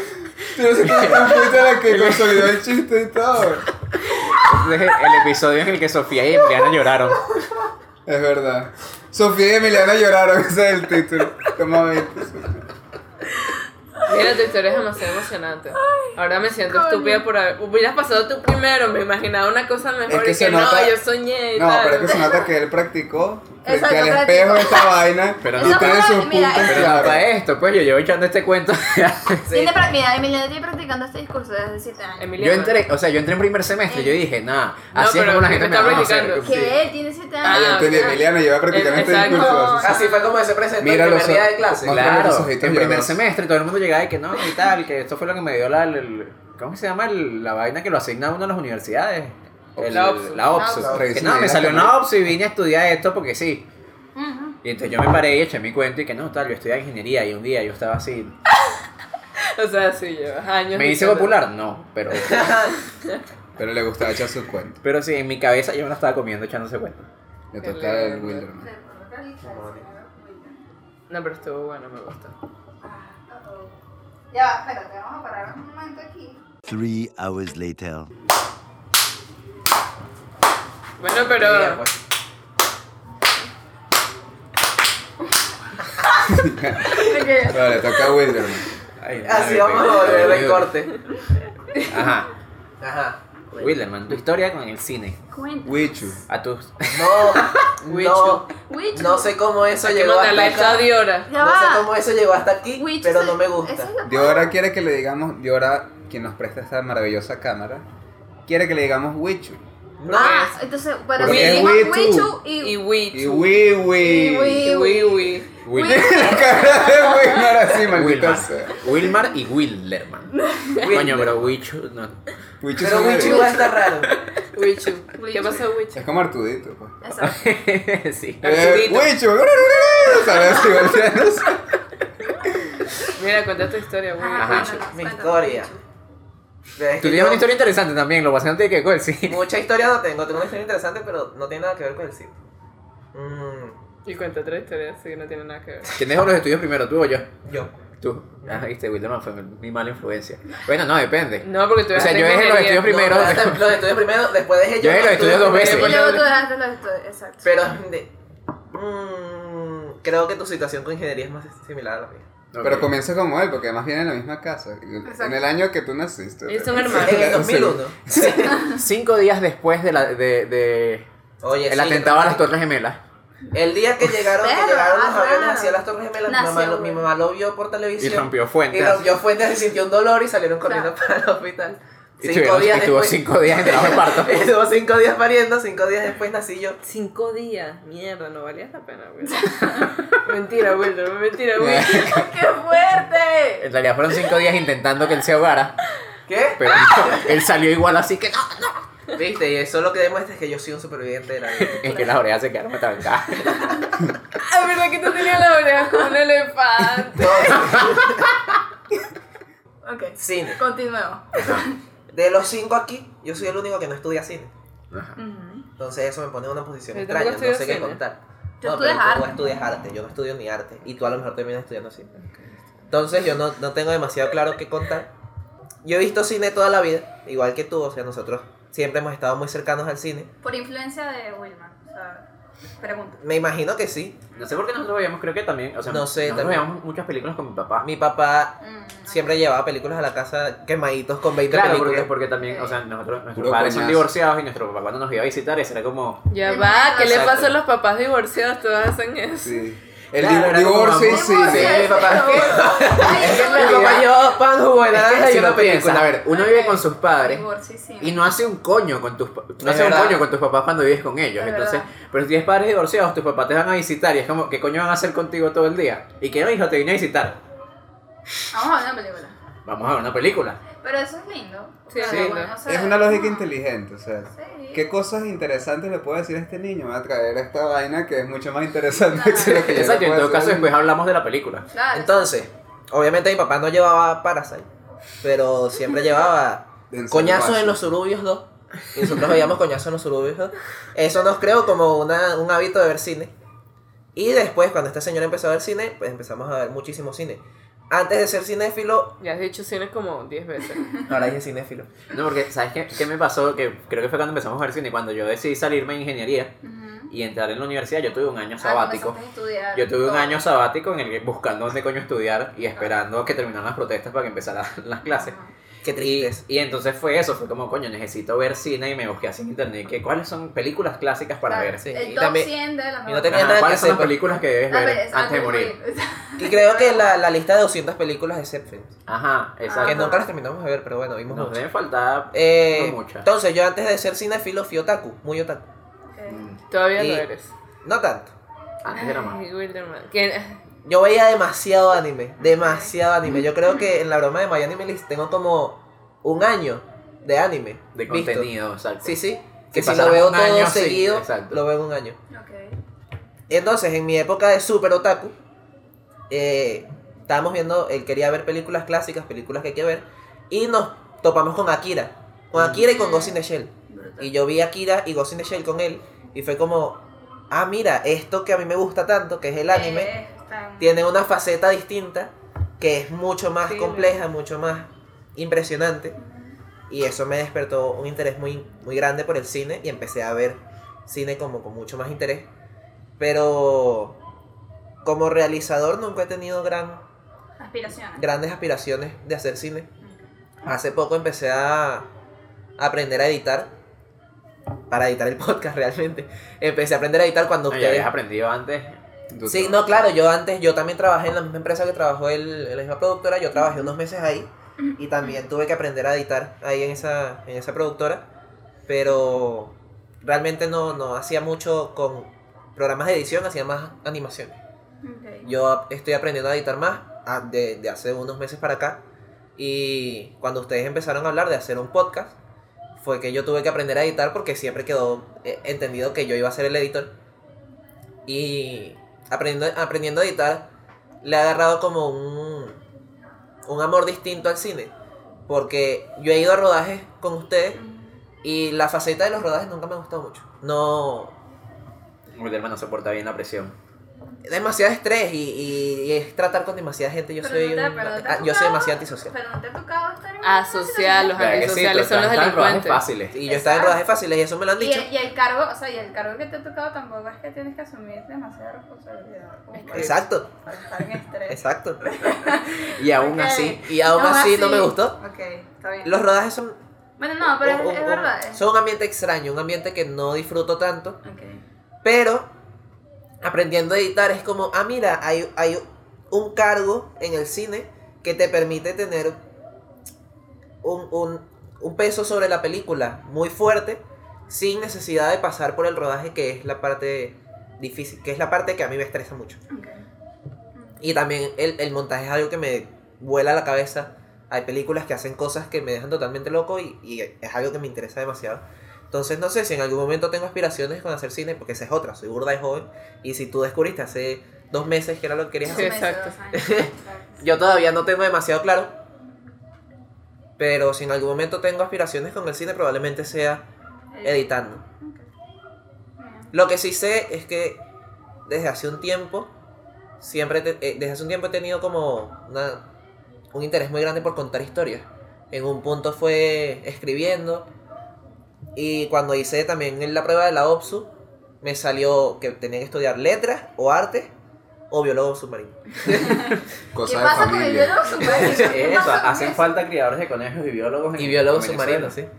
Yo sé que la que consolidó el chiste y todo. Entonces, el episodio en el que Sofía y Emiliana lloraron. Es verdad. Sofía y Emiliana lloraron, (laughs) ese es el título. Toma 20. Mira, tu historia es demasiado emocionante. Ahora me siento estúpida por haber. Hubieras pasado tú primero, me imaginaba una cosa mejor Es que y que nota- no, yo soñé y No, tal. pero es que se nota que (laughs) él practicó Exacto, al practicó. espejo esta vaina. (laughs) Pero y no- tiene Eso sus mira, puntos Pero no claros. para esto, pues yo llevo echando este cuento. (laughs) Tiene pra- Mira, Emiliano tiene practicando este discurso desde hace 7 años. Emiliano. Yo entré, o sea, yo entré en primer semestre y yo dije, nada, No, así es como la que gente me está practicando. ¿Qué? Tiene 7 Ah, Ah, yo años. entendí, ok. Emiliana lleva practicando este discurso. Así fue como se presentó Mira el los primer día de clase. Claro, en primer semestre todo el mundo llegaba y que no, y tal, que esto fue lo que me dio la, el- ¿cómo se llama? El- la vaina que lo asigna a uno a las universidades. El- La OPSU. La OPSU. La OPSU. Que Revisen no, me salió una. OPSU y vine a estudiar esto porque sí. Y entonces yo me paré y eché mi cuento y que no, tal, yo estudiaba ingeniería y un día yo estaba así. (laughs) O sea, sí, llevas años. ¿Me hice popular? No, pero, (laughs) Pero le gustaba echar su cuento. pero sí, en mi cabeza yo me la estaba comiendo echándose cuento. Le toca el Wilderman. No, pero estuvo bueno, me gustó. Ya va, espérate, vamos a parar un momento aquí. Three hours later. Bueno, Mira, pero. pues. Le toca a Wilderman. Ay, Así vamos a pero- volver el corte. Ajá. Ajá. Wilderman, tu historia con el cine. Cuenta. Wichu. A tus. No, (laughs) no, Wichu. Wichu. no sé cómo eso Hay que llegó hasta acá. Diora. Ya No sé va. cómo eso llegó hasta aquí, Wichu pero no me gusta. es Diora quiere que le digamos, Diora, quien nos presta esta maravillosa cámara, quiere que le digamos Wichu. No, Ah, entonces, pero si es decimos Wichu. Y. Wichu. Wiwi. Y Y Wi- Wiwi. Wil- La cara de Wilmar así, maldita Wilmar. sea. Wilmar y Wilderman. Coño, pero Wichu. No. Wichu pero es Wichu va a estar raro. Wichu. ¿Qué pasó, Wichu? Es como Artudito, pues. Exacto. (laughs) sí. Eh. Wichu. (laughs) ¿Sabes? Mira, cuenta tu historia, Wichu. Ajá, Mi historia. Tú tienes una historia interesante también, lo bastante que con el sí. Mucha historia no tengo, tengo una historia interesante, pero no tiene nada que ver con el sitio. Mm, Y cuenta otra historia, así que no tiene nada que ver. ¿Quién dejó los estudios primero, tú o yo? yo. Tú. Ah, viste, Wilderman fue mi mala influencia. Bueno, no, depende. No, porque tú O sea, yo dejé los estudios primero. No, los estudios primero, después dejé yo. Yo dejé los estudios dos veces. Y luego tú dejaste los estudios. Exacto. Pero de- mm, creo que tu situación con ingeniería es más similar a la mía. Pero comienza como él, porque además viene en la misma casa. En Exacto. el año que tú naciste. Ellos son hermanos. En el 2001. (laughs) Cinco días después de la, de, de Oye, el sí, atentado a las. Torres Gemelas. El día que llegaron, que llegaron los aviones hacia las Torres Gemelas, mi mamá, Nació, lo, mi mamá lo vio por Y televisión. rompió fuentes. Y rompió fuentes y sintió un dolor y salieron corriendo para el hospital. Y tuvieron- y tuvo cinco días en trabajo de parto. Estuvo cinco días pariendo, cinco días después nací yo. Cinco días. Mierda, no valía la pena. (laughs) mentira, Wilder. Mentira, (laughs) Wilder. (laughs) ¡Qué fuerte! En realidad fueron cinco días intentando que él se ahogara. ¿Qué? Pero él salió igual así que no, no. Viste, y eso lo que demuestra es que yo soy un superviviente de la vida. Es que las orejas se quedaron atravesadas. Ah, verdad que tú tenías la oreja como un elefante. Ok. Cine. Continuemos. De los cinco aquí, yo soy el único que no estudia cine. Ajá. Ujú. Entonces eso me pone en una posición Yo extraña, no sé estudio qué cine. contar. Tú no, estudias pero tú arte. estudias arte, yo no estudio ni arte. Y tú a lo mejor terminas estudiando cine. Entonces yo no, no tengo demasiado claro qué contar. Yo he visto cine toda la vida, igual que tú, o sea, nosotros siempre hemos estado muy cercanos al cine. Por influencia de Wilma. O sea, pregunta. Me imagino que sí. No sé por qué nosotros veíamos, creo que también, o sea, No sé, nosotros también. veíamos muchas películas con mi papá. Mi papá Mm, siempre llevaba películas a la casa quemaditos con 20 Claro, porque, películas. porque también, o sea, nosotros, nuestros Puro padres son coñazo. divorciados y nuestro papá cuando nos iba a visitar, ese era como... Ya va, ¿qué le exacto. pasa a los papás divorciados? Todos hacen eso. Sí. El Claro, divorcio y cine. Sí, mi papá (laughs) mi me- papá llevaba pan, jugo de Es que naranja si y uno piensa, a ver, uno vive con sus padres Divorcio y no hace un coño con tus no hace un coño con tus papás cuando vives con ellos. Es Entonces, pero si tienes padres divorciados, tus papás te van a visitar y es como, ¿qué coño van a hacer contigo todo el día? Y que no, hijo, te vine a visitar. Vamos a ver una película. Vamos a ver una película. Pero eso es lindo. O Sí, sea, sí, bueno, ¿no? o sea, Es una lógica no. inteligente, o sea. Sí. ¿Qué cosas interesantes le puedo decir a este niño? Me va a traer esta vaina que es mucho más interesante que lo que yo Exacto, en todo caso después hablamos de la película. Claro. Entonces, obviamente mi papá no llevaba Parasite, pero siempre llevaba (laughs) Coñazos en los Surubios 2. Y nosotros veíamos Coñazos en los Surubios 2. Eso nos creó como una, un hábito de ver cine. Y después, cuando este señor empezó a ver cine, pues empezamos a ver muchísimo cine. Antes de ser cinéfilo, Ya has dicho cine como 10 veces. (laughs) ahora dije cinéfilo. No, porque, ¿sabes qué, qué me pasó? Que creo que fue cuando empezamos a ver cine, cuando yo decidí salirme de ingeniería y entrar en la universidad, yo tuve un año Ah, sabático. comenzaste a estudiar Yo tuve un año sabático en el que buscando dónde coño estudiar y esperando que terminaran las protestas para que empezaran (laughs) las clases. Qué triste. y entonces fue eso, fue como, coño, necesito ver cine y me busqué así en internet que cuáles son películas clásicas para Claro, ver. Sí, El y top también- 100 de las y no mejores. tenía nada que ¿Cuáles son las hacer, películas que debes ver antes de morir? Y creo que la, la lista de 200 películas de Zepfilm. Ajá, exacto. Que nunca las terminamos de ver, pero bueno, vimos Nos mucho. deben faltar Eh, no muchas. entonces, yo antes de ser cinéfilo fui otaku, muy otaku. Ok. Todavía Y- lo eres. No tanto. Antes era más. Ay, Wilderman. Que- Yo veía demasiado anime, demasiado anime. Yo creo que en la broma de My Anime List tengo como un año de anime. De visto. contenido, exacto. Sí, sí. Si Que si lo veo un todo año, seguido, lo veo en un año. Ok. Y entonces, en mi época de super otaku, eh, estábamos viendo, él quería ver películas clásicas, películas que hay que ver, y nos topamos con Akira. Con Akira y con Ghost in the Shell. Y yo vi Akira y Ghost in the Shell con él, y fue como, ah, mira, esto que a mí me gusta tanto, que es el anime, Tiene una faceta distinta que es mucho más Sí, compleja, mucho más impresionante. Y eso me despertó un interés muy, muy grande por el cine y empecé a ver cine como con mucho más interés. Pero como realizador nunca he tenido gran, Aspiraciones. grandes aspiraciones de hacer cine. Hace poco empecé a, aprender a editar. Para editar el (laughs) podcast realmente. Empecé a aprender a editar cuando No, ya ustedes... habías aprendido antes. Sí, no, claro, yo antes, yo también trabajé en la misma empresa que trabajó en la misma productora, yo trabajé unos meses ahí y también tuve que aprender a editar ahí en esa, en esa productora, pero realmente no, no hacía mucho con programas de edición, hacía más animaciones. Ok. Yo estoy aprendiendo a editar más a- de, de hace unos meses para acá y cuando ustedes empezaron a hablar de hacer un podcast, fue que yo tuve que aprender a editar porque siempre quedó eh, entendido que yo iba a ser el editor. Y aprendiendo, aprendiendo a editar, le he agarrado como un, un amor distinto al cine. Porque yo he ido a rodajes con ustedes y la faceta de los rodajes nunca me ha gustado mucho. No, Wilderman no soporta bien la presión. Demasiado estrés y, y- y es tratar con demasiada gente. Yo Pero soy, no te- un- no ah, yo soy demasiado antisocial. Pero no te ha tocado estar en Asocial, los sí, antisociales son los delincuentes. fáciles. Y yo estaba en rodajes fáciles y eso me lo han Y dicho. el, y el cargo, o sea, y el cargo que te ha tocado tampoco es que tienes que asumir demasiada responsabilidad. Exacto, Para estar en estrés. exacto. (laughs) Y aún así, Y aún así no me gustó. Ok, está bien. Los rodajes son, Bueno, no, pero un- es, es un- verdad. son un ambiente extraño, un ambiente que no disfruto tanto. Ok. Pero aprendiendo a editar es como, ah, mira, hay, hay un cargo en el cine que te permite tener un, un- un peso sobre la película muy fuerte sin necesidad de pasar por el rodaje que es la parte difícil, que es la parte que a mí me estresa mucho. Y también el, el montaje es algo que me vuela la cabeza. Hay películas que hacen cosas que me dejan totalmente loco y, y es algo que me interesa demasiado. Entonces no sé si en algún momento tengo aspiraciones con hacer cine, porque esa es otra, soy burda y joven. Y si tú descubriste hace dos meses que era lo que querías hacer, (laughs) exacto. Yo todavía no tengo demasiado claro. Pero si en algún momento tengo aspiraciones con el cine, probablemente sea editando. Bien. Lo que sí sé es que desde hace un tiempo, siempre, te- eh, desde hace un tiempo he tenido como una- un interés muy grande por contar historias. En un punto fue escribiendo y cuando hice también en la prueba de la OPSU, me salió que tenía que estudiar letras o arte o biólogo submarino. (laughs) ¿Qué Cosa de pasa con el familia. biólogo submarino? (laughs) ¿Qué Eso, pasa hacen eso? falta criadores de conejos y biólogos. en- Y biólogo en submarino, Venezuela. sí.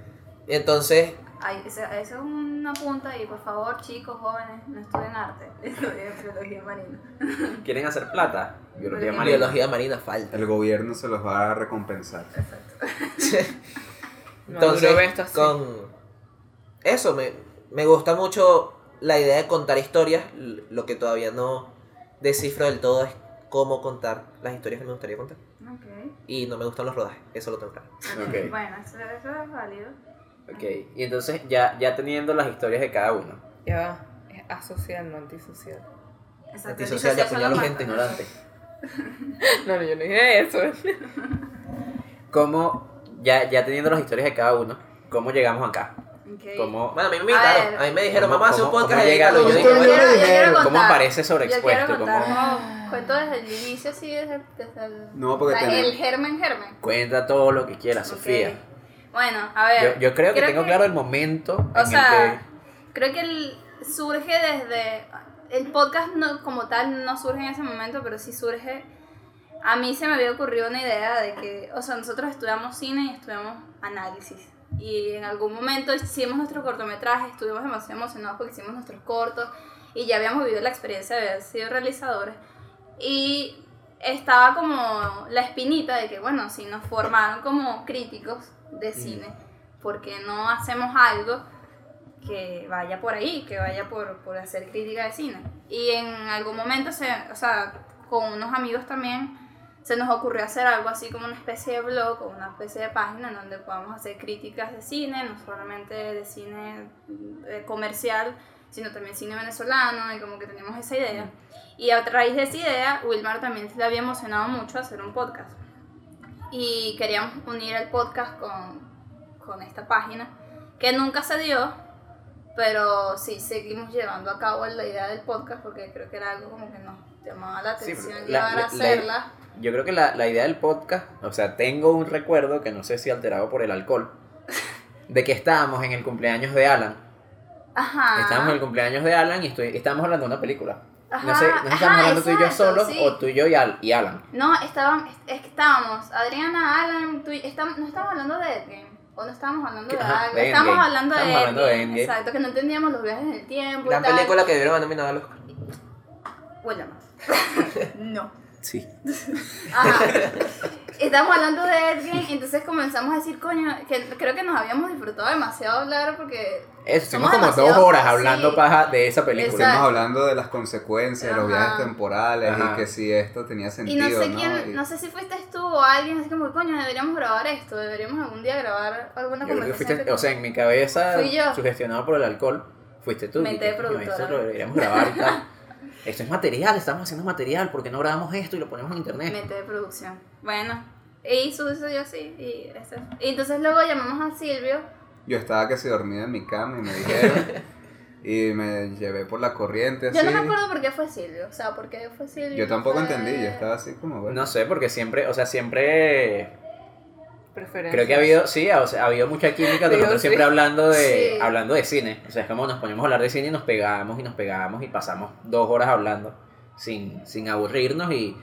Entonces, Ay, eso, eso es una punta y por favor, chicos, jóvenes, no estudien arte, (laughs) estudien biología marina. ¿Quieren hacer plata? Biología marina. biología marina falta. El gobierno se los va a recompensar. Entonces, esto así. con eso me, me gusta mucho la idea de contar historias. Lo que todavía no descifro del todo es cómo contar las historias que me gustaría contar. Y no me gustan los rodajes, eso lo tengo claro. (laughs) Bueno, eso, eso es válido. Ok, y entonces ya, ya teniendo las historias de cada uno, Ya va. Es asocial, no antisocial. Exacto, Antisocial, ya apuñalo los gente, ignorante, (laughs) No, no, yo no dije eso. ¿cómo, ya, ya teniendo las historias de cada uno, cómo llegamos acá? Ok. ¿Cómo, Bueno, a mí me A invitaron, ver. a mí me dijeron, ¿Cómo- mamá, hace un podcast de llega Carlos. lo- Yo Yo dije, quiero, bueno, yo quiero ¿Cómo aparece sobreexpuesto? Yo quiero contar, ¿Cómo- no, cuento desde el inicio, así, desde, desde el, No, porque la- tenemos- el germen germen. Cuenta todo lo que quieras. Sofía. Bueno, a ver. Yo, yo creo que tengo claro el momento O en sea, el creo que el- surge desde. El podcast no, como tal no surge en ese momento, pero sí surge. A mí se me había ocurrido una idea de que, o sea, nosotros estudiamos cine y estudiamos análisis. Y en algún momento hicimos nuestro cortometraje, estuvimos demasiado emocionados porque hicimos nuestros cortos y ya habíamos vivido la experiencia de haber sido realizadores. Y estaba como la espinita de que, bueno, si nos formaron como críticos de cine, ¿por qué no hacemos algo que vaya por ahí, que vaya por, por hacer crítica de cine? Y en algún momento, se, o sea, con unos amigos también, se nos ocurrió hacer algo así como una especie de blog o una especie de página en donde podamos hacer críticas de cine, no solamente de cine eh, comercial, sino también cine venezolano y como que teníamos esa idea. Y a raíz de esa idea, Wilmar también se le había emocionado mucho hacer un podcast. Y queríamos unir el podcast con, con esta página, que nunca se dio, pero sí seguimos llevando a cabo la idea del podcast porque creo que era algo como que nos llamaba la Sí, atención la- llevar la- a hacerla. Yo creo que la, la idea del podcast, o sea, tengo un recuerdo que no sé si alterado por el alcohol, de que estábamos en el cumpleaños de Alan. Ajá. Estábamos en el cumpleaños de Alan y estoy, estábamos hablando de una película. no sé, no sé si Ajá, estamos hablando tú y yo solos sí. o tú y yo y, Al- y Alan. No, estaban, es que estábamos, Adriana, Alan, tú y, no estábamos hablando de Endgame. O no estábamos hablando de Ajá, algo. de Estábamos Endgame. hablando de Estábamos hablando de Endgame. Endgame. Exacto, que no entendíamos los viajes en el tiempo. La película que dieron a nominada a los Huele más. no. Sí. (laughs) Ajá. Estábamos hablando de Endgame, entonces comenzamos a decir, coño, que creo que nos habíamos disfrutado demasiado hablar porque. Eso, estuvimos como dos horas hablando sí. paja de esa película. Exacto. Estuvimos hablando de las consecuencias, de los viajes temporales Ajá. y que si esto tenía Y sentido, no sé ¿no? quién, Y- no sé si fuiste tú o alguien así como, coño, deberíamos grabar esto, deberíamos algún día grabar alguna Yo conversación. fuiste, que- o sea, en mi cabeza, sugestionado por el alcohol, fuiste tú. Mente y de productora. Esto lo deberíamos grabar y tal. (laughs) Esto es material, estamos haciendo material, ¿por qué no grabamos esto y lo ponemos en internet? Mente de producción. Bueno, y sucedió así. Y, eso. y entonces luego llamamos a Silvio. Yo estaba que se dormía en mi cama y me dijeron. (laughs) y me llevé por la corriente así. Yo no me acuerdo por qué fue Silvio. O sea, por qué fue Silvio. Yo tampoco Fue- entendí, yo estaba así como, bueno. No sé, porque siempre, o sea, siempre Creo que ha habido, sí, o sea, ha habido mucha química, Digo, nosotros sí. siempre hablando de, Sí. hablando de cine. O sea, es como nos ponemos a hablar de cine y nos pegamos y nos pegamos y pasamos dos horas hablando sin, sin aburrirnos y,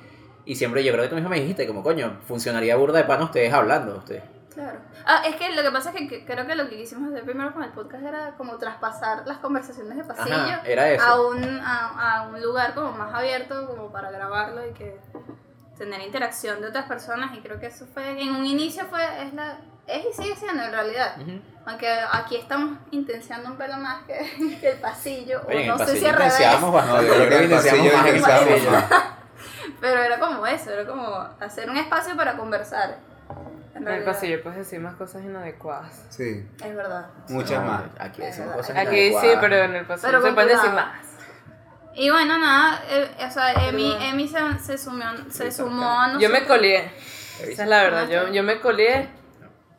y siempre yo creo que tú mismo me dijiste, como coño, funcionaría burda de pan ustedes hablando, ustedes. Claro. Ah, es que lo que pasa es que, que creo que lo que quisimos hacer primero con el podcast era como traspasar las conversaciones de pasillo Ajá, era eso. a un, a, a un lugar como más abierto como para grabarlo y que tener interacción de otras personas y creo que eso fue en un inicio fue es la es y sigue siendo en realidad. Aunque aquí estamos intenciando un pelo más que, (laughs) que el pasillo Oye, o el no sé si al revés. No, yo creo que intenciamos más el pasillo. (laughs) pero era como eso era como hacer un espacio para conversar en En el pasillo puedes decir más cosas inadecuadas. Sí, es verdad. Muchas No, más. Aquí decimos cosas Aquí sí, pero en el pasillo Pero se pueden decir más. Y bueno, nada, eh, o sea, Emi, Emi se, se, sumió, se Sí, sumó a nosotros. Yo me colié. Esa es la verdad. Yo, yo me colié.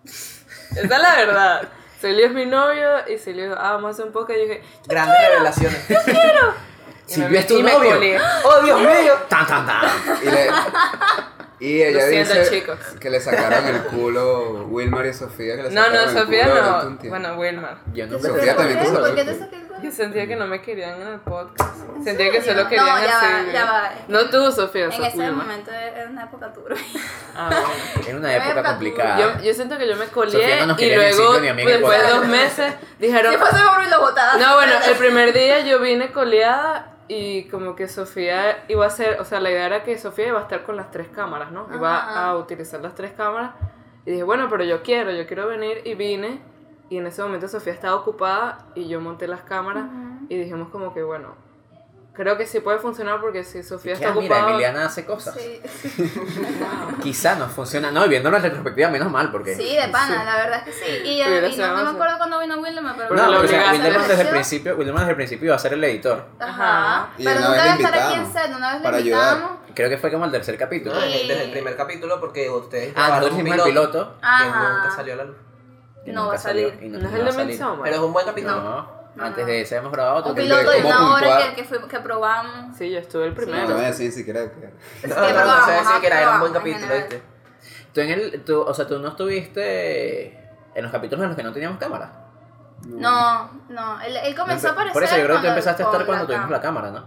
Esa es la verdad. Celio es mi novio y Celio dijo, ah, vamos a hacer un podcast. Y yo dije, Grandes revelaciones. (laughs) Y Silvia me- es tu y me novio. colié. ¡Oh, Dios (laughs) mío! Tan, tan, tan. Y, le- y ella Lo siento, dice chicos. que le sacaron el culo Wilmar y Sofía. Que le No, sacaron no, el Sofía no. Bueno, Wilmar. Yo ¿Te nunca Sofía también ¿Por qué el te culo. Yo (laughs) sentía que no me querían en el podcast. Sentía que serio? solo querían No, ya va, Silvia. ya va. No tú, Sofía. En Sofía. ese momento era una época dura. Ah, bueno. (laughs) En una época complicada. Yo, yo siento que yo me colié no nos y luego, después de dos meses, dijeron... Hombre y lo botaba. No, bueno, el primer día yo vine coleada y como que Sofía iba a hacer, o sea, la idea era que Sofía iba a estar con las tres cámaras, ¿no? Iba Ajá. a utilizar las tres cámaras y dije, bueno, pero yo quiero, yo quiero venir y vine y en ese momento Sofía estaba ocupada y yo monté las cámaras y dijimos como que, bueno, creo que sí puede funcionar porque si Sofía Que, está ah, mira, ocupada... Emiliana hace cosas. Sí, (laughs) Quizá no funciona. No, y viéndolo en retrospectiva, menos mal, porque. sí, de pana, la verdad es que sí. Y, Hubiera y no, no me acuerdo cuando vino William, pero... Porque No, o sea. Wilderman desde el ¿Sí? principio, Wilderman desde el principio iba a ser el editor. Ajá. Y Pero una nunca vez iba a estar aquí en set, una vez para le ayudar. invitamos. Creo que fue como el tercer capítulo. No, desde el primer capítulo porque ustedes Ah, grabaron nosotros un hicimos el piloto. que Ajá. nunca salió a la luz. Que No nunca va a salir. salió y ¿No es no el va a de? Pero es un buen capítulo. No, No, antes no. de ese hemos grabado otro Un que- piloto de ¿cómo una hora que, que, que probamos. Sí, yo estuve el No primero. te voy a decir siquiera que. No, no, no, sé que era, era un buen capítulo. ¿viste? Tú en el, tú, o sea, tú no estuviste en los capítulos en los que no teníamos cámara. No, no, él, él comenzó a aparecer Por eso yo creo que tú empezaste a estar cuando tuvimos la cámara. ¿no?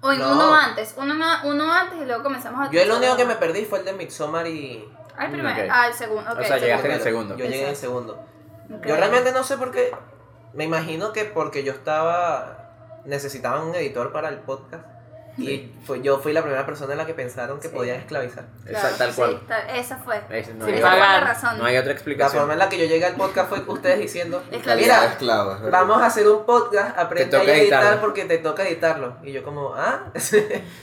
O en No. uno antes, uno, ma- uno antes y luego comenzamos a Yo el único que me perdí fue el de Midsommar y... Ah, el primero. Ok. Ah, el segundo. ok, O sea, el llegaste en el segundo. Yo llegué en el segundo. Yo realmente no sé por qué. Me imagino que porque yo estaba. Necesitaba un editor para el podcast. Y fue, yo fui la primera persona en la que pensaron que Sí. podían esclavizar. Esa- tal sí, cual. tal- esa fue. Ese no, Sin hay otra, la razón. no hay otra La explicación. forma en la que yo llegué al podcast fue ustedes diciendo. Mira, Esclavo, es verdad. vamos a hacer un podcast, aprende a editar editarlo. porque te toca editarlo. Y yo, como, ah,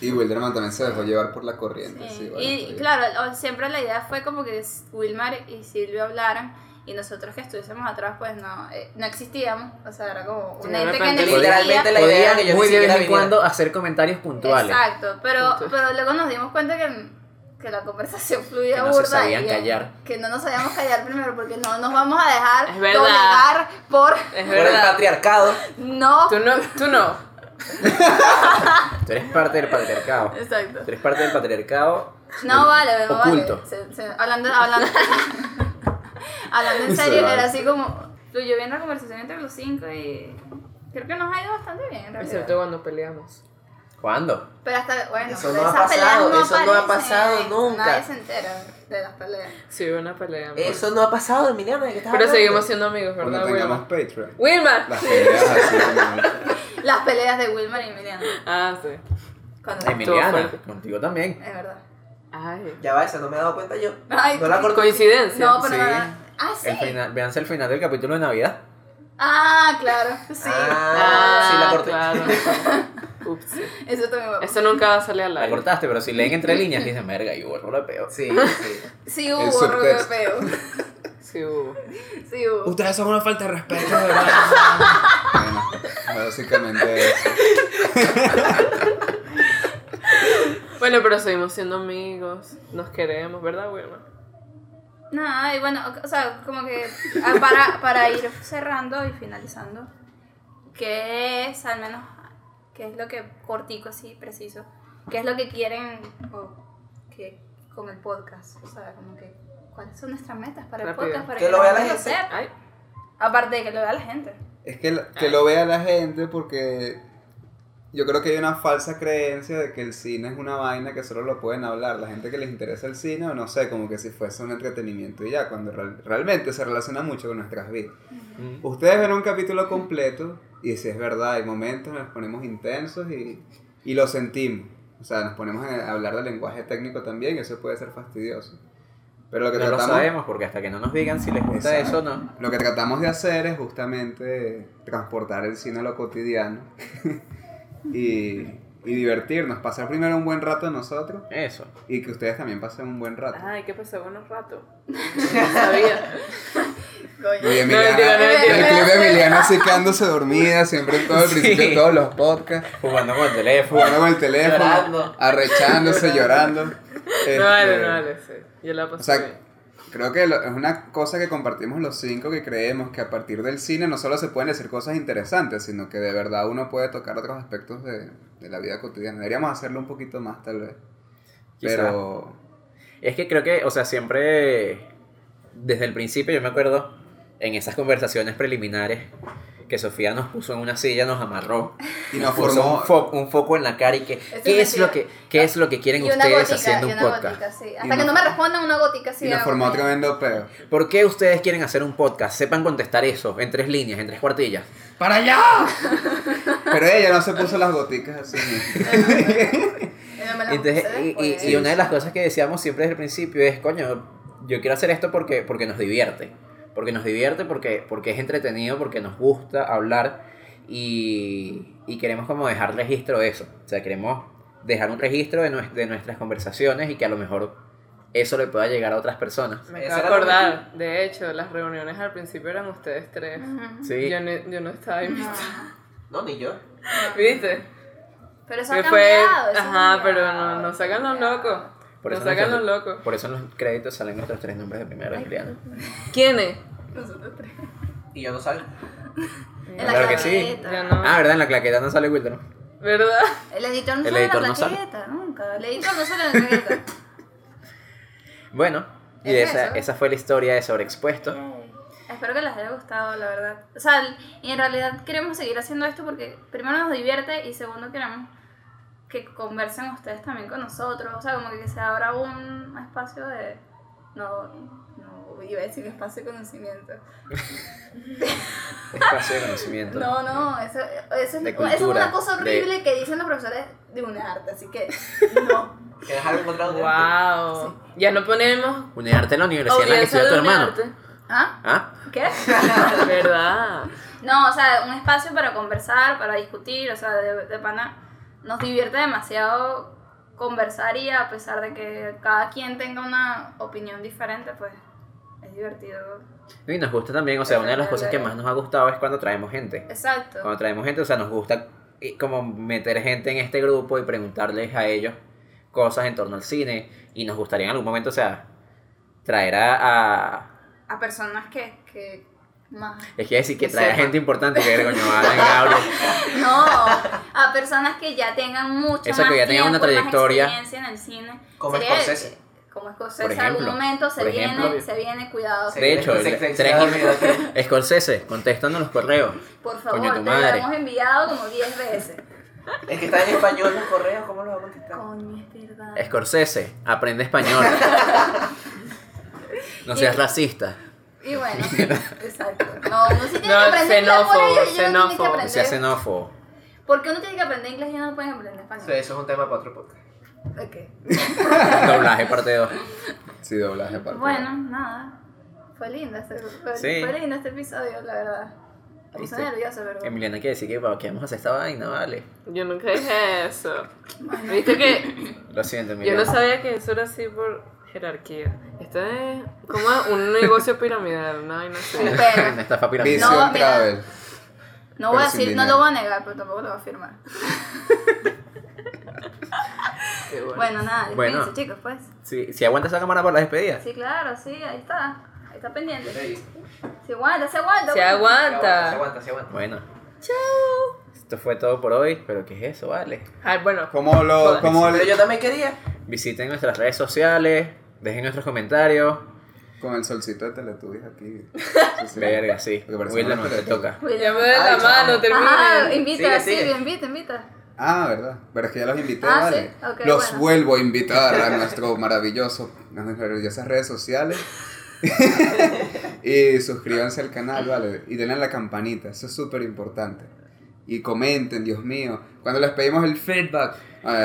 Y Wilderman también se dejó llevar por la corriente. Sí, sí, bueno, y claro, siempre la idea fue como que Wilmar y Silvio hablaran y nosotros que estuviésemos atrás pues no, eh, no existíamos, o sea, era como un ente que no literalmente la idea que yo muy de vez en cuando hacer comentarios puntuales. Exacto, pero, pero luego nos dimos cuenta que, que la conversación fluía Que no se burda sabían y callar. que no nos sabíamos callar primero porque no nos vamos a dejar doblegar por Es Por el verdad. patriarcado. no. Tú no, tú no. (laughs) Tú eres parte del patriarcado. Exacto. Tú eres parte del patriarcado. No vale, no Oculto. vale. Se- se- hablando, hablando, (laughs) hablando en Se serio, era así como fluyó bien la conversación entre los cinco y creo que nos ha ido bastante bien en realidad. Excepto cuando peleamos. ¿Cuándo? Pero hasta, bueno, Eso no ha esas peleas pasado, eso no ha pasado nunca. Nadie se entera de las peleas. Sí, hubo una pelea. Eso no ha pasado, Emiliana. ¿de qué estás Pero hablando? seguimos siendo amigos, Cuando ¿verdad, tengamos Wilmar? Patreon. ¡Wilmar! Las peleas así. (laughs) Las peleas de Wilmar y Emiliano. Ah, sí. Cuando Emiliana, contigo también. Es verdad. Ay. Ya va, esa no me he dado cuenta yo. Ay, no la corté. Coincidencia. No, pero Sí. nada. Ah, sí. El final, véanse el final del capítulo de Navidad. Ah, claro. Sí. Ah, sí, la corté. Claro. (laughs) Ups. Eso Eso nunca va a salir al La aire. cortaste, pero si leen entre líneas dicen, (laughs) verga, y hubo error de peo. Sí, (laughs) sí. Sí El hubo subtexto. peo. Sí, hubo. Sí hubo. Ustedes son una falta de respeto, de verdad. Bueno, básicamente eso. Bueno, pero seguimos siendo amigos. Nos queremos, ¿verdad, Wilmar? Nada, y bueno, o sea, como que ah, para, para ir cerrando y finalizando, ¿qué es, al menos, qué es lo que, cortico así, preciso, qué es lo que quieren o que, con el podcast? O sea, como que, ¿cuáles son nuestras metas para el podcast? Para Que lo vea la gente. Aparte de que lo vea la gente. Es que, que lo vea la gente porque yo creo que hay una falsa creencia de que el cine es una vaina que solo lo pueden hablar. La gente que les interesa el cine, o no sé, como que si fuese un entretenimiento y ya, cuando real- realmente se relaciona mucho con nuestras vidas. Ustedes ven un capítulo completo y si es verdad, hay momentos, nos ponemos intensos y, y lo sentimos. O sea, nos ponemos a hablar del lenguaje técnico también y eso puede ser fastidioso. Pero lo que No lo tratamos... sabemos porque hasta que no nos digan si les gusta Exacto. eso no. Lo que tratamos de hacer es justamente transportar el cine a lo cotidiano (laughs) y, y divertirnos, pasar primero un buen rato nosotros Eso. y que ustedes también pasen un buen rato. Ay, ¿qué pasó? Buenos ratos. (laughs) No sabía. Y Emiliana, no, el clip de Emiliana así quedándose dormida siempre en todo el principio de todos los podcasts, Jugando con el teléfono. jugando con el teléfono, Llorando. arrechándose, llorando. Este, No vale, no vale, sí. Yo la O pasé sea, bien. Creo que lo- es una cosa que compartimos los cinco que creemos que a partir del cine no solo se pueden decir cosas interesantes, sino que de verdad uno puede tocar otros aspectos de, de la vida cotidiana. Deberíamos hacerlo un poquito más tal vez. Quizá. Pero Es que creo que, o sea, siempre, desde el principio, yo me acuerdo en esas conversaciones preliminares que Sofía nos puso en una silla, nos amarró y nos puso formó un, fo- un foco en la cara y que, ¿qué es lo que, ¿qué es lo que quieren ustedes gótica, haciendo un podcast? gótica, sí. Y Hasta que nos- no me respondan una gótica, sí. y nos formó tremendo peo. ¿Por qué ustedes quieren hacer un podcast? Sepan contestar eso en tres líneas, en tres cuartillas. ¡Para allá! (laughs) Pero ella no se puso las goticas así. Entonces, y, y- después. y una de las cosas que decíamos siempre desde el principio es, coño, yo quiero hacer esto porque, porque nos divierte. Porque nos divierte, porque, porque es entretenido, porque nos gusta hablar y, y queremos como dejar registro de eso. O sea, queremos dejar un registro de, nues- de nuestras conversaciones y que a lo mejor eso le pueda llegar a otras personas. Me acabo de acordar, de hecho, las reuniones al principio eran ustedes tres. Sí. Yo, no, yo no estaba invitada. No, ni yo. ¿Viste? Pero eso ha fue. cambiado. eso ha Ajá, pero no, no sacan los locos. Por eso, sacan los nuestros- locos. por eso en los créditos salen nuestros tres nombres de primero, Ay, Emiliano. ¿Quiénes? Nosotros tres. Y yo no salgo. En la Claro que sí. claqueta. Ya no. Ah, ¿verdad? En la claqueta no sale Wilder. ¿Verdad? El editor no El sale editor en la claqueta, nunca. El editor no sale en la claqueta. (laughs) Bueno, y Es esa, esa fue la historia de Sobreexpuesto. Yay. Espero que les haya gustado, la verdad. O sea, y en realidad queremos seguir haciendo esto porque primero nos divierte y segundo queremos que conversen ustedes también con nosotros. O sea, como que se abra un espacio de... No, no, iba a decir espacio de conocimiento. Espacio de conocimiento. No, no, eso, eso, es, eso una cosa horrible que dicen los profesores de un arte, así que no. ¿Tienes algo contra un Wow. Ya no ponemos. Unidarte en la universidad en la que estudia tu hermano. ¿Ah? ¿Ah? ¿Qué? (laughs) ¿Verdad? No, o sea, un espacio para conversar, para discutir, o sea, de, de pana. Nos divierte demasiado conversar y a pesar de que cada quien tenga una opinión diferente, pues es divertido. Y nos gusta también, o sea, una de las cosas que más nos ha gustado es cuando traemos gente. Exacto. Cuando traemos gente, o sea, nos gusta eh, como meter gente en este grupo y preguntarles a ellos cosas en torno al cine. Y nos gustaría en algún momento, o sea, traer a... a- A personas que, que más... es que decir que Que a sepa. gente importante que coño. (laughs) No, a personas que ya tengan mucho Eso, que más ya tengan una más trayectoria. experiencia en el cine. Como Sería- Scorsese. Como Scorsese, Por en algún ejemplo, momento se por viene, ejemplo. se viene, cuidado. Se De hecho, Se- el- se- tres se- Scorsese, contéstanos los correos. Por favor, Coño, te lo hemos enviado como 10 veces. Es que está en español los correos, ¿cómo los va a contestar? Coño, es verdad. Scorsese, aprende español. (laughs) No seas Y- racista. Y bueno, (laughs) exacto. No, uno sí tiene No, que aprender inglés por xenófobo, ellos no que xenófobo. No seas aprender. xenófobo. ¿Por qué uno tiene que aprender inglés y no pueden aprender español? Sí, eso es un tema para otro podcast. Ok. (laughs) Doblaje parte 2. Sí, doblaje aparte. Bueno, nada. Fue lindo este, fue, Sí. fue lindo este episodio, la verdad. Me puse ¿Viste? nerviosa, pero. Emiliana quiere decir que, "Wow, que vamos a hacer esta vaina, vale. Yo nunca dije eso. Viste que Lo siento, yo Emiliana. no sabía que eso era así por jerarquía. Esto es como un negocio piramidal, una vaina así. Pero, Una estafa piramidal. Vision No, mira. Travel. no voy a decir, no lo voy a negar, pero tampoco lo voy a afirmar. (laughs) Qué bueno. Bueno, nada, Bueno. chicos, pues. Si, si aguanta esa cámara para la despedida. Sí, claro, sí, ahí está. Ahí está pendiente. Se aguanta, se aguanta. Se bueno. Se aguanta. aguanta, se aguanta. Bueno. Chao. Esto fue todo por hoy, pero ¿qué es eso, vale? Ay, bueno. ¿Cómo lo.? Joder. ¿Cómo Pero le- yo también quería. Visiten nuestras redes sociales, dejen nuestros comentarios. Con el solcito de Teletubbies aquí. (laughs) Sí, sí. Verga, sí. No te toca. Me doy la mano, chao. termine. Ajá, invita, Sigue, sí, invita, invita. Ah, ¿verdad? Pero es que ya los invité, Ah, vale. sí, ok, los bueno. vuelvo a invitar a (laughs) nuestro maravilloso, a nuestras maravillosas redes sociales. (laughs) y suscríbanse al canal, ¿vale? Y denle a la campanita, eso es súper importante. Y comenten, Dios mío. Cuando les pedimos el feedback.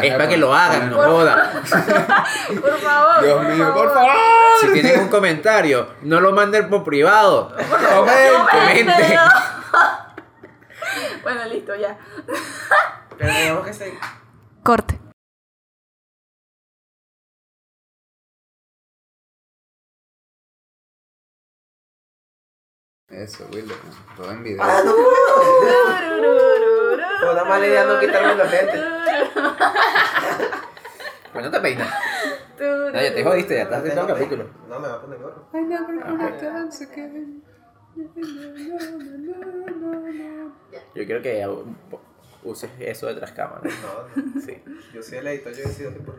Es para que lo hagan, no poner- jodan. (laughs) Por favor. Dios por mío, por favor. Si tienen un comentario, no lo manden por privado. (laughs) Comenten. Comenten. (laughs) Bueno, listo, ya. Pero digamos que se. Corte. Eso, Wilder, todo en video. ¡Ah, no (laughs) puedo! Fue una mala idea no quitarme los lentes. (laughs) Pues no te peinas. No, ya te jodiste, ya estás viendo el capítulo. No, me va a poner gorro. Yo quiero que uses eso detrás cámara. No, Sí. yo soy el editor, yo decido que por